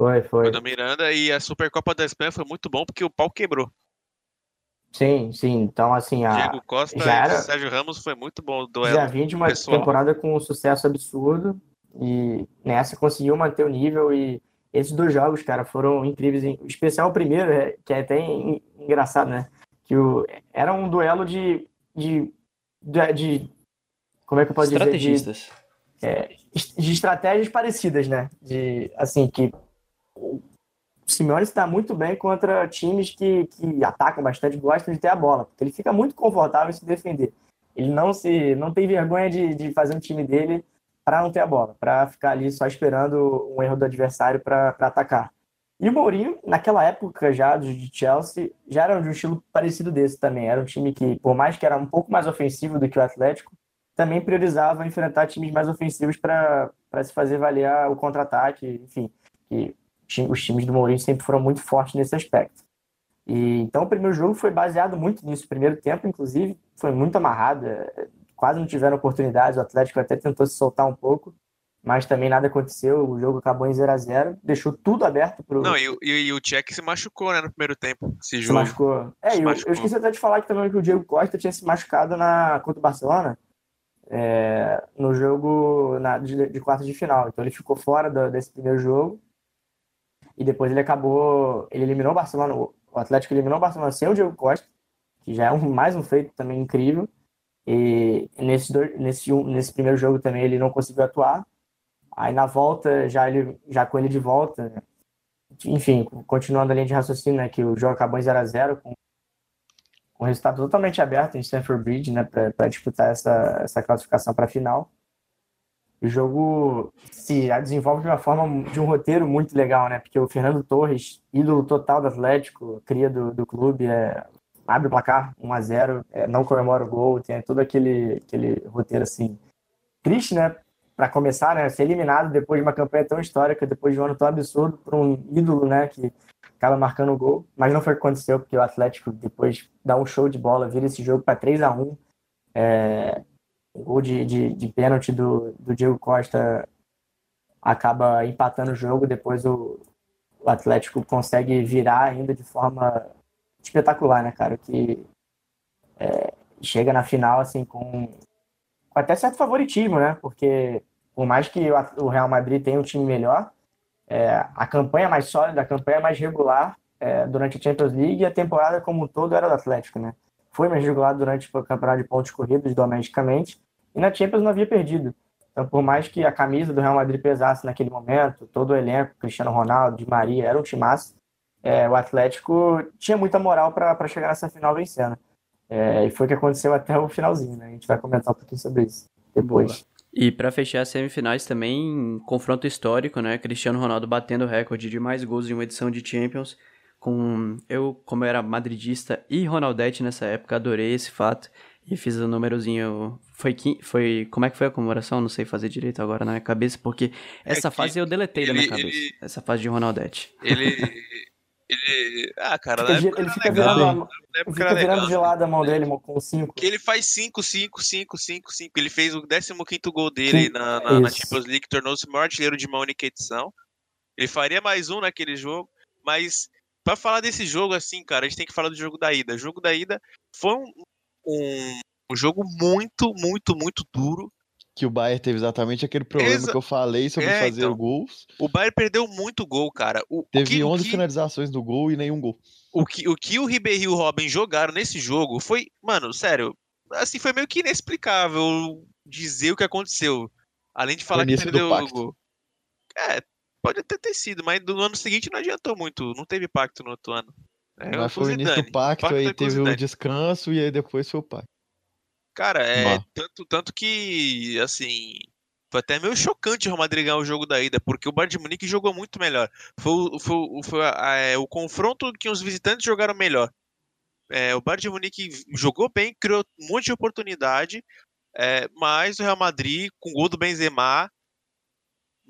Foi, foi. Foi do Miranda e a Supercopa da Espanha foi muito bom porque o pau quebrou. Sim, sim. Então, assim, a. Diego Costa já era... e Sérgio Ramos foi muito bom o duelo. Já vinha de uma pessoal. temporada com um sucesso absurdo e nessa conseguiu manter o nível e esses dois jogos, cara, foram incríveis. Em especial o primeiro, é, que é até engraçado, né? Que o... era um duelo de, de, de, de como é que eu posso dizer? De, é, de estratégias parecidas, né? De, assim, que o Simeone está muito bem contra times que, que atacam bastante, gostam de ter a bola, porque ele fica muito confortável em se defender. Ele não se não tem vergonha de, de fazer um time dele para não ter a bola, para ficar ali só esperando um erro do adversário para atacar. E o Mourinho, naquela época já de Chelsea, já era de um estilo parecido desse também. Era um time que, por mais que era um pouco mais ofensivo do que o Atlético, também priorizava enfrentar times mais ofensivos para se fazer valer o contra-ataque, enfim. E os times do Mourinho sempre foram muito fortes nesse aspecto. E, então o primeiro jogo foi baseado muito nisso. O primeiro tempo, inclusive, foi muito amarrado. É, quase não tiveram oportunidades. O Atlético até tentou se soltar um pouco, mas também nada aconteceu. O jogo acabou em 0 a 0 deixou tudo aberto pro. Não, e, e, e o Tchek se machucou, né, no primeiro tempo. Se jogo. machucou. É, se eu, machucou. eu esqueci até de falar que também que o Diego Costa tinha se machucado na, contra o Barcelona. É, no jogo na, de, de quartas de final. Então ele ficou fora do, desse primeiro jogo e depois ele acabou. Ele eliminou o Barcelona. O Atlético eliminou o Barcelona sem o Diego Costa, que já é um, mais um feito também incrível. E nesse, nesse, nesse primeiro jogo também ele não conseguiu atuar. Aí na volta, já, ele, já com ele de volta, enfim, continuando a linha de raciocínio, né, que o jogo acabou em 0x0, com, com um resultado totalmente aberto em Stanford Bridge, né, para disputar essa, essa classificação para a final. O jogo se desenvolve de uma forma, de um roteiro muito legal, né? Porque o Fernando Torres, ídolo total do Atlético, cria do, do clube, é, abre o placar 1 a 0 é, não comemora o gol, tem todo aquele, aquele roteiro assim. Triste, né? Para começar, né? Ser eliminado depois de uma campanha tão histórica, depois de um ano tão absurdo, por um ídolo, né? Que acaba marcando o gol. Mas não foi o que aconteceu, porque o Atlético depois dá um show de bola, vira esse jogo para 3 a 1 é, gol de, de, de pênalti do, do Diego Costa acaba empatando o jogo, depois o, o Atlético consegue virar ainda de forma espetacular, né, cara? Que é, chega na final, assim, com, com, até certo favoritismo, né? Porque por mais que o, Real Madrid tenha um time melhor, é, a campanha mais sólida, a campanha mais regular é, durante a Champions League e a temporada como um todo era do Atlético, né? Foi mais regulado durante o campeonato de pontos corridos domesticamente, e na Champions não havia perdido. Então, por mais que a camisa do Real Madrid pesasse naquele momento, todo o elenco, Cristiano Ronaldo, Di Maria, era um timaço, é, o Atlético tinha muita moral para chegar nessa final vencendo. É, e foi o que aconteceu até o finalzinho, né? A gente vai comentar um pouquinho sobre isso depois. E para fechar as semifinais também, confronto histórico, né? Cristiano Ronaldo batendo o recorde de mais gols em uma edição de Champions com eu, como eu era madridista e Ronaldete nessa época, adorei esse fato e fiz o um númerozinho. Foi, foi. Como é que foi a comemoração? Não sei fazer direito agora na minha cabeça, porque é essa é fase eu deletei ele, da minha cabeça. Ele, essa fase de Ronaldete. Ele. Ele. Ah, cara, na época ele era fica legal. virando, a- Na época fica era virando lado a mão dele com 5. Que ele faz 5, 5, 5, 5, 5. Ele fez o 15 gol dele Sim, na, na, na. Champions League, tornou-se o maior artilheiro de uma única edição. Ele faria mais um naquele jogo, mas pra falar desse jogo assim, cara, a gente tem que falar do jogo da ida. O jogo da ida foi um, um, um jogo muito, muito, muito duro. Que o Bayern teve exatamente aquele problema Exa- que eu falei sobre É, fazer então. gols. O Bayern perdeu muito gol, cara. O, Teve que, o 11 que- finalizações no gol e nenhum gol. o que, o que o Ribéry e o Robin jogaram nesse jogo foi, mano, sério, assim, foi meio que inexplicável dizer o que aconteceu. Além de falar que do perdeu o gol. É, pode até ter sido, mas no ano seguinte não adiantou muito, não teve pacto no outro ano. É, Mas foi o início do pacto, Pacto é aí com teve o descanso e aí depois foi o pacto. Cara, é tanto, tanto que, assim, foi até meio chocante o Real Madrid ganhar o jogo da ida, porque o Bayern de Munique jogou muito melhor. Foi, o- foi, foi é, o confronto que os visitantes jogaram melhor. É, o Bayern de Munique jogou bem, criou um monte de oportunidade, é, mas o Real Madrid, com o gol do Benzema,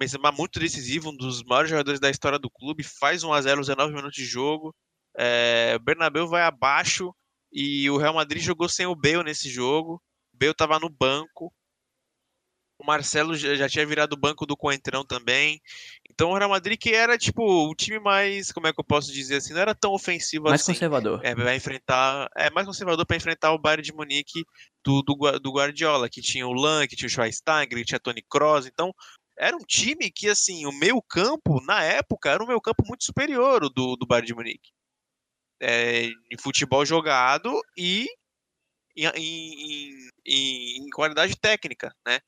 Benzema muito decisivo, um dos maiores jogadores da história do clube, faz 1 a 0 aos 19 minutos de jogo. É, o Bernabéu vai abaixo e o Real Madrid jogou sem o Bale nesse jogo. O Bale estava no banco. O Marcelo já tinha virado o banco do Coentrão também. Então o Real Madrid que era tipo o time mais, como é que eu posso dizer assim, não era tão ofensivo Mais assim. conservador. É, vai enfrentar. É mais conservador para enfrentar o Bayern de Munique do, do, do Guardiola, que tinha o Lan, que tinha o Schweinsteiger, que tinha Tony Kroos. Então, era um time que, assim, o meio campo, na época, era um meio campo muito superior do, do Bayern de Munique. É, em futebol jogado e em, em, em- em qualidade técnica, né?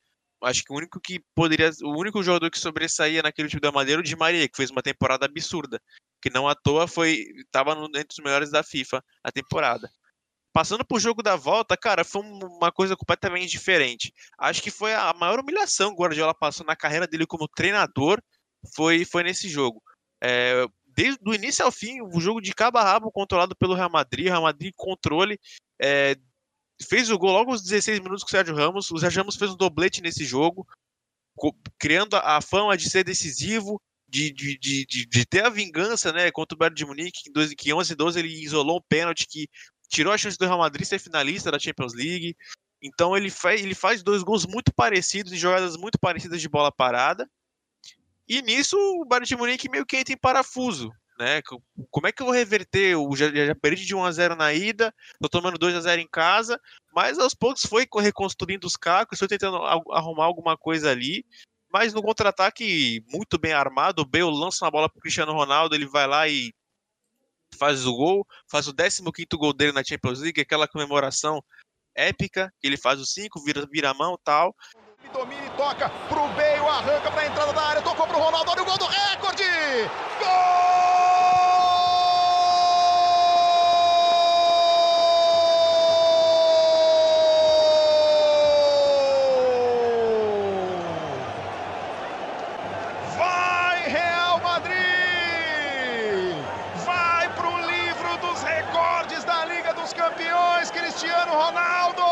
Acho que o único que poderia. O único jogador que sobressaía naquele time da Madeira era o Di Maria, que fez uma temporada absurda. Que não à toa foi. Tava no- entre os melhores da FIFA a temporada. Passando pro jogo da volta, cara, foi um- uma coisa completamente diferente. Acho que foi a maior humilhação que o Guardiola passou na carreira dele como treinador. Foi, foi nesse jogo. É, desde o início ao fim, o jogo de cabo a rabo controlado pelo Real Madrid. Real Madrid controle. é, fez o gol logo aos 16 minutos com o Sérgio Ramos. O Sérgio Ramos fez um doblete nesse jogo, criando a, fama de ser decisivo, de, de, de, de, ter a vingança né, contra o Bayern de Munique, que em dois- que em 11 e 12 ele isolou um pênalti que tirou a chance do Real Madrid ser finalista da Champions League. Então ele, fa ele faz dois gols muito parecidos, em jogadas muito parecidas de bola parada. E nisso o Bayern de Munique meio que entra em parafuso. Né? Co- Como é que eu vou reverter? Eu já, já perdi de 1x0 na ida, tô tomando 2x0 em casa, mas aos poucos foi co- reconstruindo os cacos, foi tentando arrumar alguma coisa ali. Mas no contra-ataque, muito bem armado, o Bale lança uma bola pro Cristiano Ronaldo, ele vai lá e faz o gol, faz o 15º gol dele na Champions League, aquela comemoração épica, que ele faz o 5, vira, vira a mão tal. Domina e toca pro meio, arranca pra entrada da área, tocou pro Ronaldo, olha o gol do recorde! Gol! Vai Real Madrid! Vai pro livro dos recordes da Liga dos Campeões, Cristiano Ronaldo!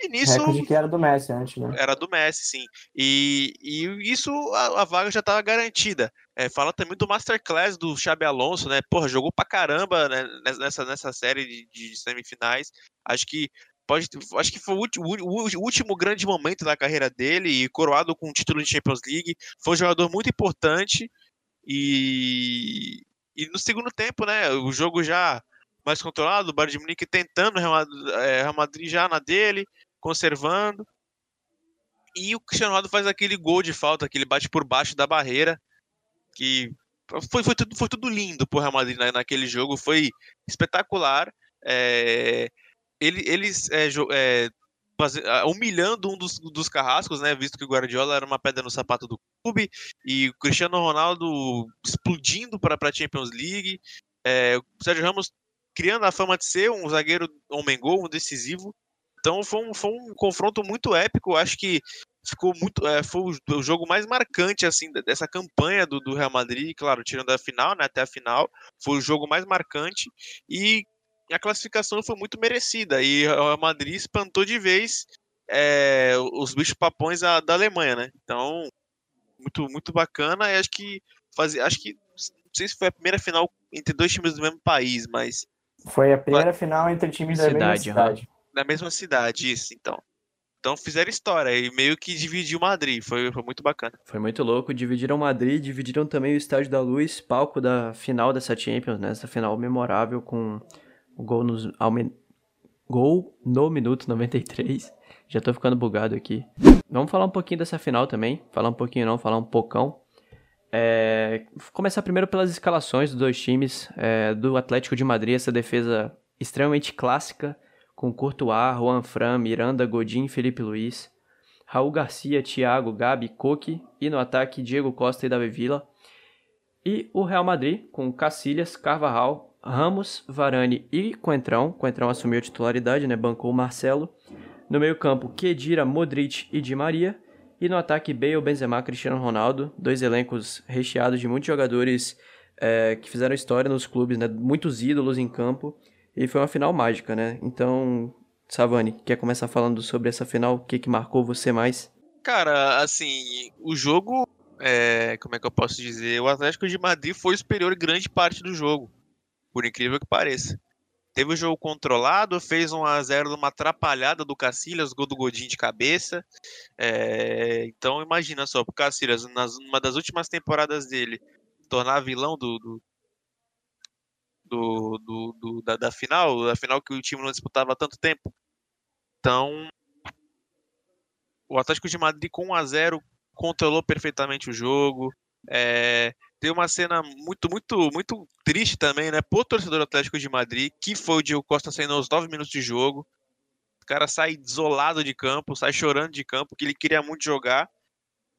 E nisso Recorde que era do Messi antes, né? era do Messi, sim. E, e isso a, a vaga já estava garantida. É, fala também do Masterclass do Xabi Alonso, né? Porra, jogou pra caramba né, nessa, nessa série de, de semifinais. Acho que pode, acho que foi o, ulti- o- o último grande momento da carreira dele e coroado com o título de Champions League. Foi um jogador muito importante e, e no segundo tempo, né? O jogo já mais controlado, o Bayern de Munique tentando, o Real Madrid- é, Real Madrid já na dele, conservando. E o Cristiano Ronaldo faz aquele gol de falta, que ele bate por baixo da barreira, que foi, foi, tudo, foi tudo lindo pro Real Madrid na- naquele jogo, foi espetacular. É, ele, eles é, é, humilhando um dos, dos carrascos, né? Visto que o Guardiola era uma pedra no sapato do clube, e o Cristiano Ronaldo explodindo para a Champions League. É, o Sérgio Ramos criando a fama de ser um zagueiro homem-gol, um decisivo. Então foi um, foi um confronto muito épico. Acho que ficou muito. é, foi o, jogo mais marcante assim de- dessa campanha do, do Real Madrid, claro, tirando a final, né, até a final. Foi o jogo mais marcante e a classificação foi muito merecida. E o Real Madrid espantou de vez é, os bichos papões da, da Alemanha, né? Então, muito, muito bacana. E acho que fazer, acho que sei se foi a primeira final entre dois times do mesmo país, mas. Foi a primeira final entre times da mesma Cidade, aham. cidade. Na mesma cidade, isso, então. Então fizeram história e meio que dividiu Madrid. Foi, foi muito bacana. Foi muito louco. Dividiram Madrid, dividiram também o Estádio da Luz, palco da final dessa Champions, né? Essa final memorável com o gol, nos, gol no minuto 93. Já tô ficando bugado aqui. Vamos falar um pouquinho dessa final também. Falar um pouquinho não, falar um pocão. É, começar primeiro pelas escalações dos dois times. É, do Atlético de Madrid, essa defesa extremamente clássica, com Courtois, Juan Fran, Miranda, Godin, Felipe Luiz. Raul Garcia, Thiago, Gabi, Coque e no ataque Diego Costa e Davi Villa. E o Real Madrid com Cacilhas, Carvajal, Ramos, Varane e Coentrão. Coentrão assumiu a titularidade, né? Bancou o Marcelo. No meio-campo, Kedira, Modric e Di Maria. E no ataque, Bale, Benzema, Cristiano Ronaldo. Dois elencos recheados de muitos jogadores eh, que fizeram história nos clubes, né? Muitos ídolos em campo. E foi uma final mágica, né? Então, Savani, quer começar falando sobre essa final? O que, que marcou você mais? Cara, assim, o jogo. é, como é que eu posso dizer? O Atlético de Madrid foi superior em grande parte do jogo. Por incrível que pareça. Teve o jogo controlado, fez 1 a 0 numa atrapalhada do Cacilhas, gol do Godinho de cabeça. É, então imagina só, pro Cacilhas, nas, numa das últimas temporadas dele, tornar vilão do, do, do- do- do- da, da final, da final que o time não disputava há tanto tempo. Então, o Atlético de Madrid com 1 a 0 controlou perfeitamente o jogo. É, tem uma cena muito, muito, muito triste também, né? Pro torcedor do Atlético de Madrid, que foi o Diego Costa saindo aos 9 minutos de jogo. O cara sai desolado de campo, sai chorando de campo, que ele queria muito jogar.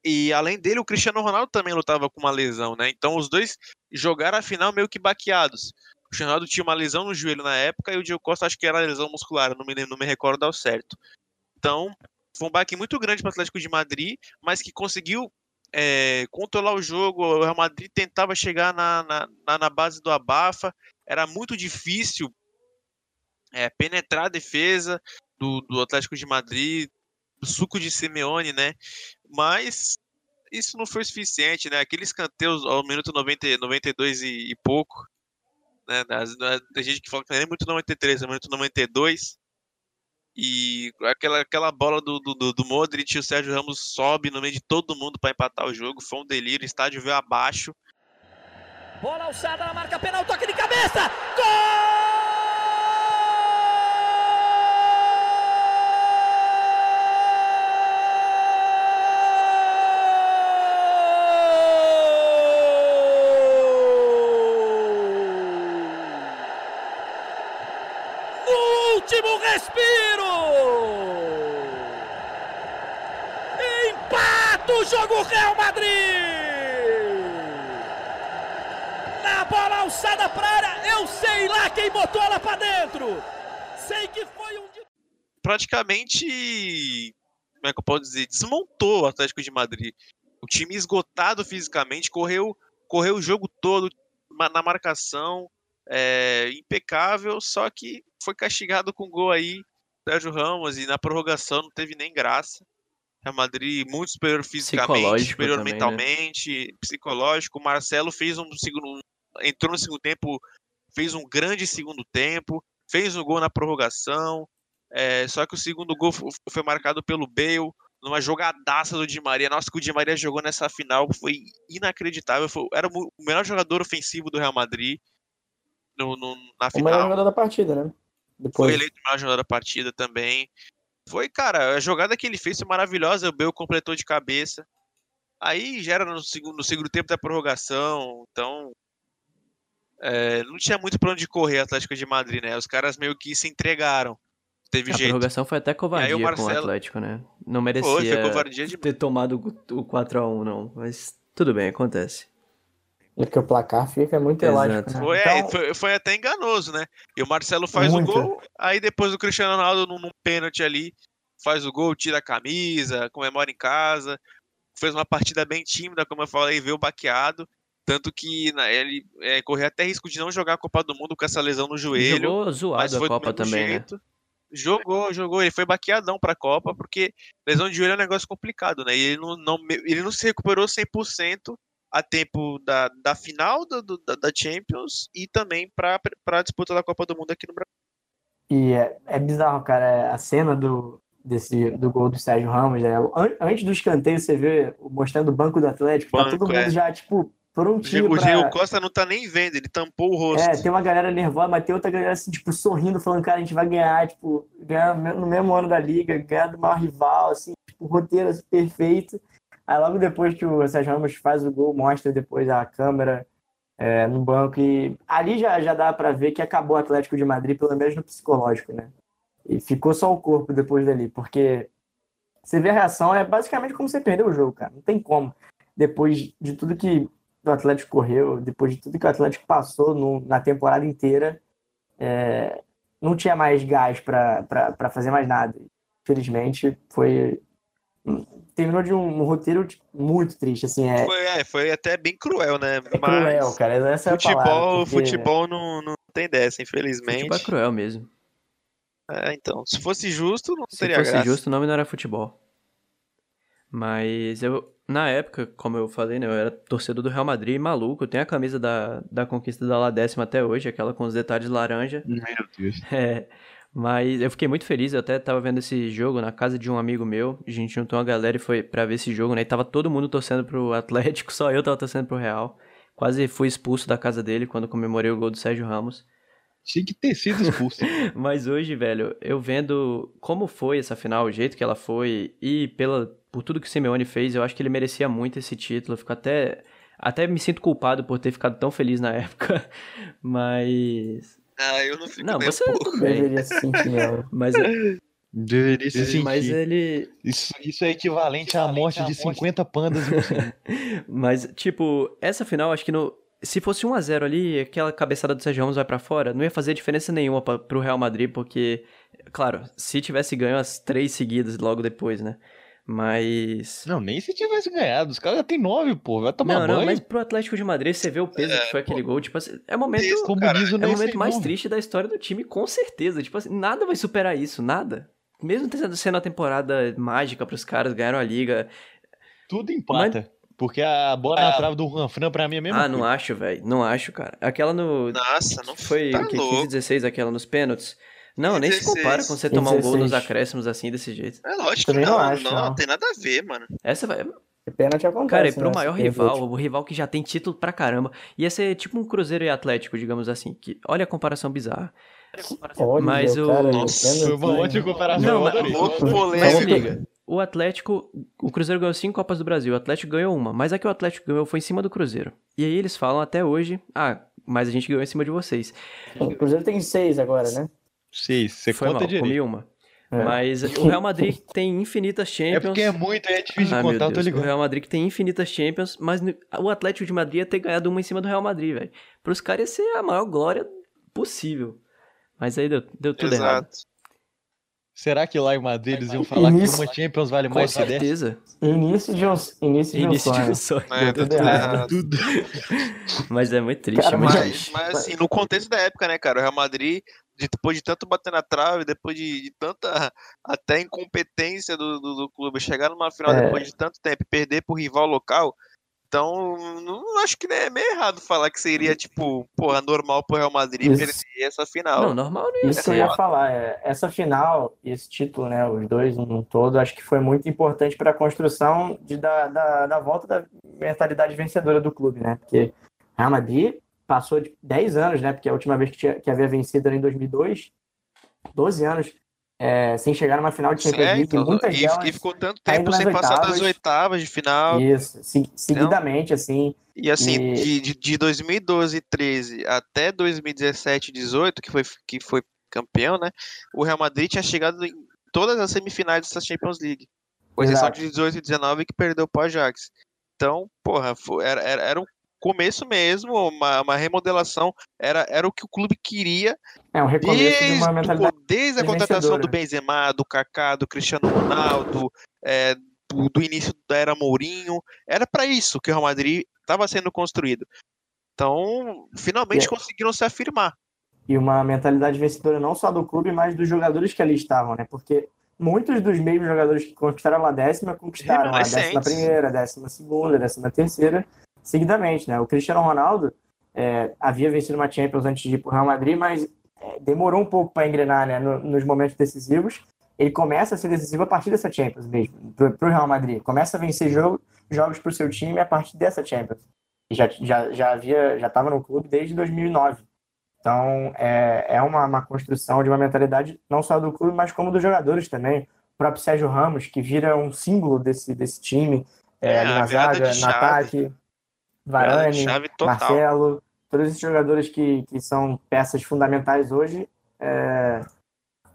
E além dele, o Cristiano Ronaldo também lutava com uma lesão, né? Então os dois jogaram a final meio que baqueados. O Cristiano Ronaldo tinha uma lesão no joelho na época e o Diego Costa acho que era lesão muscular, não me, não me recordo ao certo. Então, foi um baque muito grande para o Atlético de Madrid, mas que conseguiu é, controlar o jogo. O Real Madrid tentava chegar na, na, na- base do abafa, era muito difícil é, penetrar a defesa do, do Atlético de Madrid, o suco de Simeone, né? Mas isso não foi suficiente, né? Aqueles canteiros ao minuto 90, 92 e, e pouco, né? Tem gente que fala que não é minuto 93, é minuto 92. E aquela, aquela bola do, do, do- Modric o Sérgio Ramos sobe no meio de todo mundo para empatar o jogo. Foi um delírio, o estádio veio abaixo. Bola alçada na marca penal, toque de cabeça! Gol! Respiro! Empata o jogo Real Madrid! Na bola alçada pra área, eu sei lá quem botou ela pra dentro! Sei que foi um... praticamente, como é que eu posso dizer, desmontou o Atlético de Madrid. O time esgotado fisicamente, correu, correu o jogo todo na marcação, é, impecável, só que foi castigado com gol aí, Sérgio Ramos, e na prorrogação não teve nem graça. Real Madrid muito superior fisicamente, superior também, né? mentalmente, psicológico. O Marcelo fez um segundo, entrou no segundo tempo, fez um grande segundo tempo, fez um gol na prorrogação. É, só que o segundo gol fo- foi marcado pelo Bale, numa jogadaça do Di Maria. Nossa, que o Di Maria jogou nessa final foi inacreditável. Foi- era o melhor jogador ofensivo do Real Madrid no, no- na O melhor final. jogador da partida, né? Foi Depois. eleito o melhor jogador da partida também. Foi, cara, a jogada que ele fez foi maravilhosa. O Bale completou de cabeça. Aí já era no segundo, no segundo tempo da prorrogação, então é, não tinha muito pra onde correr o Atlético de Madrid, né? Os caras meio que se entregaram. Teve A jeito. prorrogação foi até covardia com o Marcelo- Atlético, né? Não Foi, merecia foi covardia de ter tomado o 4x1, não. Mas tudo bem, acontece. É porque o placar fica muito Exato. elástico. Né? Foi, é, Então, foi, foi até enganoso, né? E o Marcelo faz Muito. o gol, aí depois o Cristiano Ronaldo, num, num pênalti ali, faz o gol, tira a camisa, comemora em casa. Fez uma partida bem tímida, como eu falei, veio baqueado. Tanto que né, ele é, correu até risco de não jogar a Copa do Mundo com essa lesão no joelho. Jogou mas zoado a Copa também, né? jeito. Jogou, jogou. Ele foi baqueadão pra Copa, porque lesão de joelho é um negócio complicado, né? E ele não, não, ele não se recuperou 100%, a tempo da, da final do, do, da, Champions e também para a disputa da Copa do Mundo aqui no Brasil. E é, é bizarro, cara, a cena do, desse, do gol do Sérgio Ramos, né? antes do escanteio você vê mostrando o banco do Atlético, banco, tá todo mundo é. já, tipo, prontinho O Diego Costa não tá nem vendo, ele tampou o rosto. É, tem uma galera nervosa, mas tem outra galera assim, tipo, sorrindo, falando, cara, a gente vai ganhar, tipo, ganhar no mesmo ano da Liga, ganhar do maior rival, assim, tipo, roteiro assim, perfeito. Aí logo depois que o Sérgio Ramos faz o gol, mostra depois a câmera é, no banco e ali já, já dá para ver que acabou o Atlético de Madrid, pelo menos no psicológico, né? E ficou só o corpo depois dali, porque você vê a reação, é basicamente como você perdeu o jogo, cara. Não tem como. Depois de tudo que o Atlético correu, depois de tudo que o Atlético passou no, na temporada inteira, é, não tinha mais gás para fazer mais nada. Infelizmente, foi. Terminou de um, um roteiro tipo, muito triste, assim. É... Foi, é, foi até bem cruel, né? É cruel, cara. Essa futebol, é a palavra, porque... futebol não, não tem dessa, infelizmente. Futebol é cruel mesmo. É, então, se fosse justo, não se teria graça. Se fosse justo, o nome não era futebol. Mas eu, na época, como eu falei, né, eu era torcedor do Real Madrid, maluco. Eu tenho a camisa da, da conquista da La Décima até hoje, aquela com os detalhes laranja. Meu Deus. É, mas eu fiquei muito feliz, eu até tava vendo esse jogo na casa de um amigo meu. A gente juntou uma galera e foi para ver esse jogo, né? E tava todo mundo torcendo pro Atlético, só eu tava torcendo pro Real. Quase fui expulso da casa dele quando comemorei o gol do Sérgio Ramos. Tinha que ter sido expulso. Mas hoje, velho, eu vendo como foi essa final, o jeito que ela foi e pela, por tudo que o Simeone fez, eu acho que ele merecia muito esse título. Eu fico até, até me sinto culpado por ter ficado tão feliz na época. Mas. Ah, eu não fico Não, você pouco. tudo bem. Deveria se sentir, né? Mas, Deveria se sentir. mas ele. Isso, isso é equivalente à morte de 50 pandas. Mas, tipo, essa final, acho que no. Se fosse 1 a 0 ali, aquela cabeçada do Sérgio Ramos vai pra fora, não ia fazer diferença nenhuma pra, pro Real Madrid, porque, claro, se tivesse ganho as três seguidas logo depois, né? Mas. Não, nem se tivesse ganhado. Os caras já tem nove, pô. Vai tomar Não, banho. não, mas pro Atlético de Madrid, você vê o peso É, que foi aquele pô. gol, tipo assim, é o momento, Isso, Comunismo é o momento mais nome. triste da história do time, com certeza. Tipo assim, nada vai superar isso, nada. Mesmo sendo uma temporada mágica pros caras, ganharam a liga. Tudo empata. Porque a bola na trave do Juan Fran, pra mim, é a mesma ah, não coisa. acho, velho. Não acho, cara. Aquela no. Nossa, não Foi tá o que? louco. 15, 16, aquela nos pênaltis. Não, nem se 16. compara com você tomar um gol nos 16. acréscimos assim, desse jeito. É lógico que não não, acho, não, não. tem nada a ver, mano. Essa vai. Pênalti acontece. Cara, e pro né? maior rival, o rival que já tem título pra caramba. Ia ser tipo um Cruzeiro e Atlético, digamos assim. Que, olha a comparação bizarra. Olha, Mas o- cara, Nossa, pênalti, Foi uma ótima comparação. Não, mas- Mas liga, o Atlético, o Cruzeiro ganhou cinco Copas do Brasil, o Atlético ganhou uma, mas a que o Atlético ganhou foi em cima do Cruzeiro. E aí eles falam até hoje, ah, mas a gente ganhou em cima de vocês. O Cruzeiro tem seis agora, né? Seis, você foi conta mal, direito. comi uma. É. Mas o Real Madrid tem infinitas Champions. É porque é muito, é difícil Ah, de contar, eu tô Deus, o ligado. Real Madrid que tem infinitas Champions, mas o Atlético de Madrid ia ter ganhado uma em cima do Real Madrid, velho. Pros caras ia ser a maior glória possível. Mas aí deu, deu tudo errado. Exato. Será que lá em Madrid eles iam falar que Início- uma Champions vale Com mais que dez? certeza. Início de um, início de um Início de sonho. um sonho. É, tudo tudo errado. errado. Tudo. Mas é muito triste, Cara, é muito mas- triste. Mas, mas assim, no contexto da época, né, cara? O Real Madrid, de- depois de tanto bater na trave, depois de, de tanta até incompetência do, do, do clube, chegar numa final É. depois de tanto tempo e perder pro rival local. Então, não acho que é meio errado falar que seria, tipo, porra, normal pro Real Madrid Isso. perder essa final. Não, normal não ia Isso que eu ser. ia falar, é, essa final e esse título, né, os dois num todo, acho que foi muito importante para a construção de, da, da, da volta da mentalidade vencedora do clube, né? Porque Real Madrid passou de 10 anos, né? Porque a última vez que, tinha, que havia vencido era em 2002, 12 anos, é, sem chegar numa final de Champions League, muitas e, delas, e ficou tanto tempo sem passar das oitavas. oitavas de final. isso, se- seguidamente, assim, E assim, E- de, de, de 2012 e 13 até 2017 e 18, que foi, que foi campeão, né? O Real Madrid tinha chegado em todas as semifinais dessa Champions League. Com exceção de 18 e 19 que perdeu pro Ajax. Então, porra, era, era, era um começo mesmo, uma, uma remodelação. Era, era o que o clube queria é um recomeço de desde, uma do- mentalidade desde a contratação do. Benzema, do Kaká, do Cristiano Ronaldo, é, do, do início da era Mourinho. Era para isso que o Real Madrid estava sendo construído. Então, finalmente É. conseguiram se afirmar. e uma mentalidade vencedora não só do clube, mas dos jogadores que ali estavam, né? Porque muitos dos mesmos jogadores que conquistaram a décima conquistaram a décima primeira, a décima segunda, a décima terceira, seguidamente, né? O Cristiano Ronaldo é, havia vencido uma Champions antes de ir para o Real Madrid, mas é, demorou um pouco para engrenar né, no, nos momentos decisivos. Ele começa a ser decisivo a partir dessa Champions mesmo, para o Real Madrid. Começa a vencer jogo, jogos para o seu time a partir dessa Champions. E já, já, já havia, já estava no clube desde 2009. Então, é, é uma, uma construção de uma mentalidade não só do clube, mas como dos jogadores também. O próprio Sérgio Ramos, que vira um símbolo desse, desse time, é, É, ali na zaga, no ataque. Varane. Marcelo, todos esses jogadores que, que são peças fundamentais hoje é,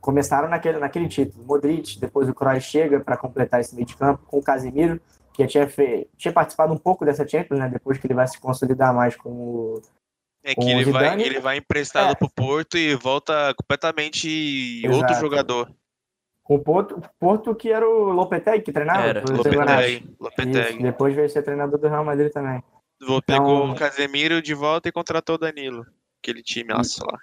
começaram naquele, naquele título. Modric, depois o Kroos chega para completar esse meio de campo, com o Casemiro, que já tinha, fe... tinha participado um pouco dessa Champions, né? depois que ele vai se consolidar mais com o É Com que o ele vai, ele vai emprestado é. pro Porto e volta completamente Exato. outro jogador. com o Porto, Porto que era o Lopetegui que treinava. Era. Lopetegui. Lopetegui. Isso, depois veio ser treinador do Real Madrid também. Vou- Pegou Então- o Casemiro de volta e contratou o Danilo. Aquele time lá, sei lá.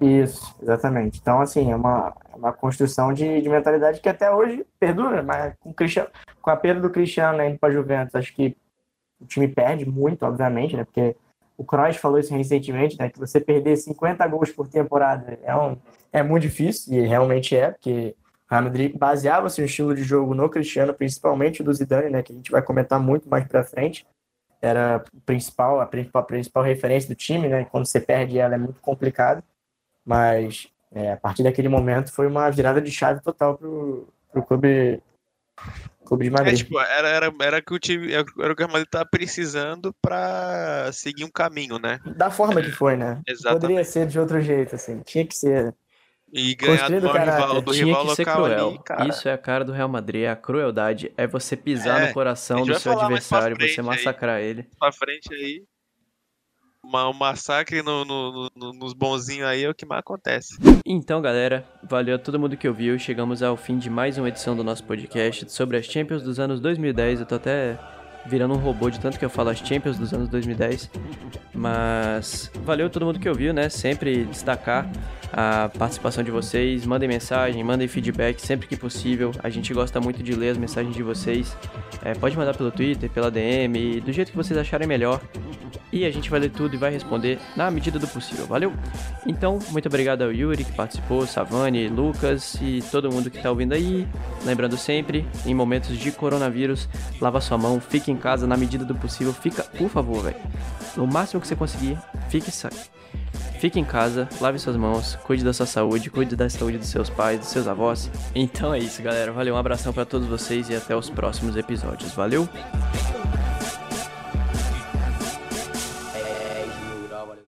Isso, exatamente. Então, assim, é uma, é uma construção de, de mentalidade que até hoje perdura, mas com, o Cristiano, com a perda do Cristiano né, indo para a Juventus, acho que o time perde muito, obviamente, né? Porque o Kroos falou isso recentemente, né? Que você perder 50 gols por temporada é, um, é muito difícil, e realmente é, porque o Real Madrid baseava-se no estilo de jogo no Cristiano, principalmente do Zidane, né? Que a gente vai comentar muito mais para frente. Era principal, a principal, a principal referência do time, né? Quando você perde ela é muito complicado. Mas é, a partir daquele momento foi uma virada de chave total pro, pro clube, clube de É, Madrid. tipo, era, era, era que o time. Era o que o Madrid tava precisando pra seguir um caminho, né? Da forma que foi, né? Exatamente. Poderia ser de outro jeito, assim. Tinha que ser. E ganhar do rival, do rival local cruel. ali, cara. Isso é a cara do Real Madrid, é a crueldade. É você pisar É, no coração do seu adversário, você frente aí. massacrar ele. Pra frente aí. Uma, um massacre no, no- no- nos bonzinhos aí é o que mais acontece. Então, galera, valeu a todo mundo que ouviu. Chegamos ao fim de mais uma edição do nosso podcast sobre as Champions dos anos 2010. Eu tô até virando um robô de tanto que eu falo as Champions dos anos 2010. Mas valeu todo mundo que ouviu, né? Sempre destacar a participação de vocês. Mandem mensagem, mandem feedback sempre que possível. A gente gosta muito de ler as mensagens de vocês. É, pode mandar pelo Twitter, pela DM, do jeito que vocês acharem melhor. E a gente vai ler tudo e vai responder na medida do possível, valeu? Então, muito obrigado ao Yuri que participou, Savani, Lucas e todo mundo que tá ouvindo aí. Lembrando sempre, em momentos de coronavírus, lava sua mão, fique em casa na medida do possível. Fica, por favor, velho. No máximo que você conseguir, fique sa- Fique em casa, lave suas mãos, cuide da sua saúde, cuide da saúde dos seus pais, dos seus avós. Então é isso, galera. Valeu, um abração pra todos vocês e até os próximos episódios. Valeu!